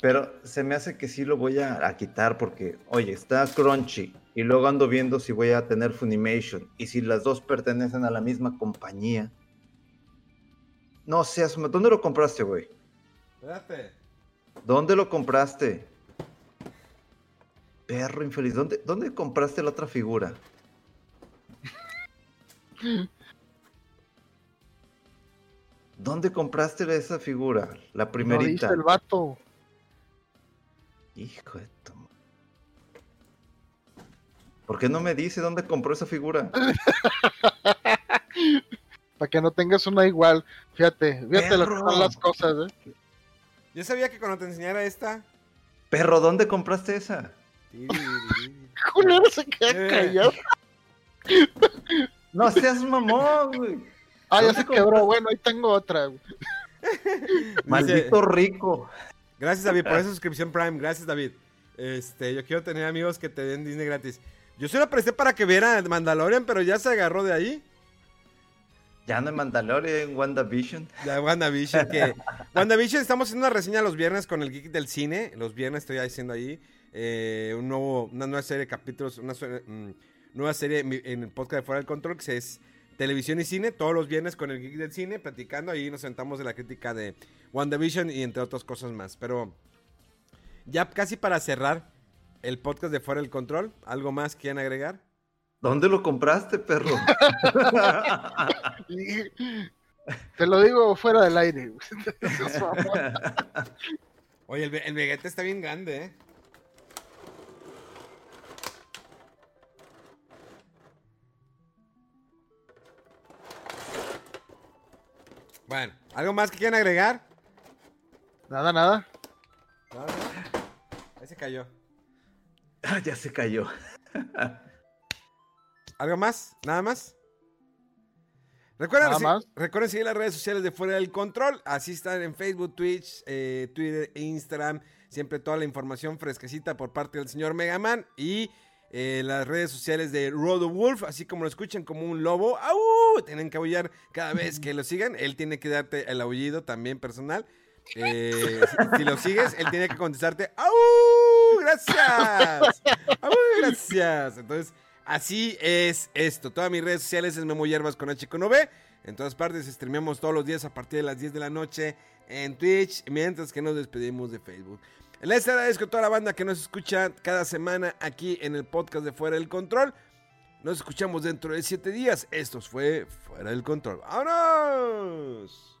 Pero se me hace que sí lo voy a, a quitar porque, oye, está Crunchy y luego ando viendo si voy a tener Funimation y si las dos pertenecen a la misma compañía. No seas, ¿dónde lo compraste, güey? Espérate. ¿Dónde lo compraste? Perro infeliz, ¿dónde, dónde compraste la otra figura? ¿Dónde compraste esa figura? La primerita. dice el vato. Hijo de tu ¿Por qué no me dice dónde compró esa figura? Para que no tengas una igual. Fíjate, fíjate lo que Perro. son las cosas, ¿eh? Yo sabía que cuando te enseñara esta. Perro, ¿dónde compraste esa? Culero se queda Eh. callado. No seas mamón, güey. Ah, ya ¿Dónde se quebró. compraste? Bueno, ahí tengo otra. güey. Maldito rico. Gracias, David, por esa suscripción Prime. Gracias, David. Este, yo quiero tener amigos que te den Disney gratis. Yo se lo presté para que viera Mandalorian, pero ya se agarró de ahí. Ya no en Mandalorian, en WandaVision. Ya WandaVision, que... WandaVision, estamos haciendo una reseña los viernes con el Geek del Cine. Los viernes estoy haciendo ahí eh, un nuevo, una nueva serie de capítulos, una mm, nueva serie en el podcast de Fuera del Control, que es televisión y cine, todos los viernes con el Geek del Cine, platicando. Ahí nos sentamos de la crítica de WandaVision y entre otras cosas más. Pero ya casi para cerrar el podcast de Fuera del Control, ¿algo más quieren agregar? ¿Dónde lo compraste, perro? Te lo digo fuera del aire. Oye, el, el Vegeta está bien grande, ¿eh? Bueno, ¿algo más que quieran agregar? Nada, nada. Nada. Ahí se cayó. Ah, ya se cayó. ¿Algo más? ¿Nada más? Recuerden, Nada si- más. recuerden seguir las redes sociales de Fuera del Control. Así están en Facebook, Twitch, eh, Twitter, e Instagram. Siempre toda la información fresquecita por parte del señor Megaman. Y eh, las redes sociales de Rodo Wolf, así como lo escuchan como un lobo. ¡Au! Tienen que aullar cada vez que lo sigan. Él tiene que darte el aullido también personal. Eh, si, lo sigues, él tiene que contestarte ¡Au! ¡Gracias! ¡Au! ¡Gracias! Entonces, así es esto. Todas mis redes sociales es Memo Hierbas con H con. En todas partes streameamos todos los días a partir de las 10 de la noche en Twitch, mientras que nos despedimos de Facebook. Les agradezco a toda la banda que nos escucha cada semana aquí en el podcast de Fuera del Control. Nos escuchamos dentro de 7 días. Esto fue Fuera del Control. ¡Vámonos!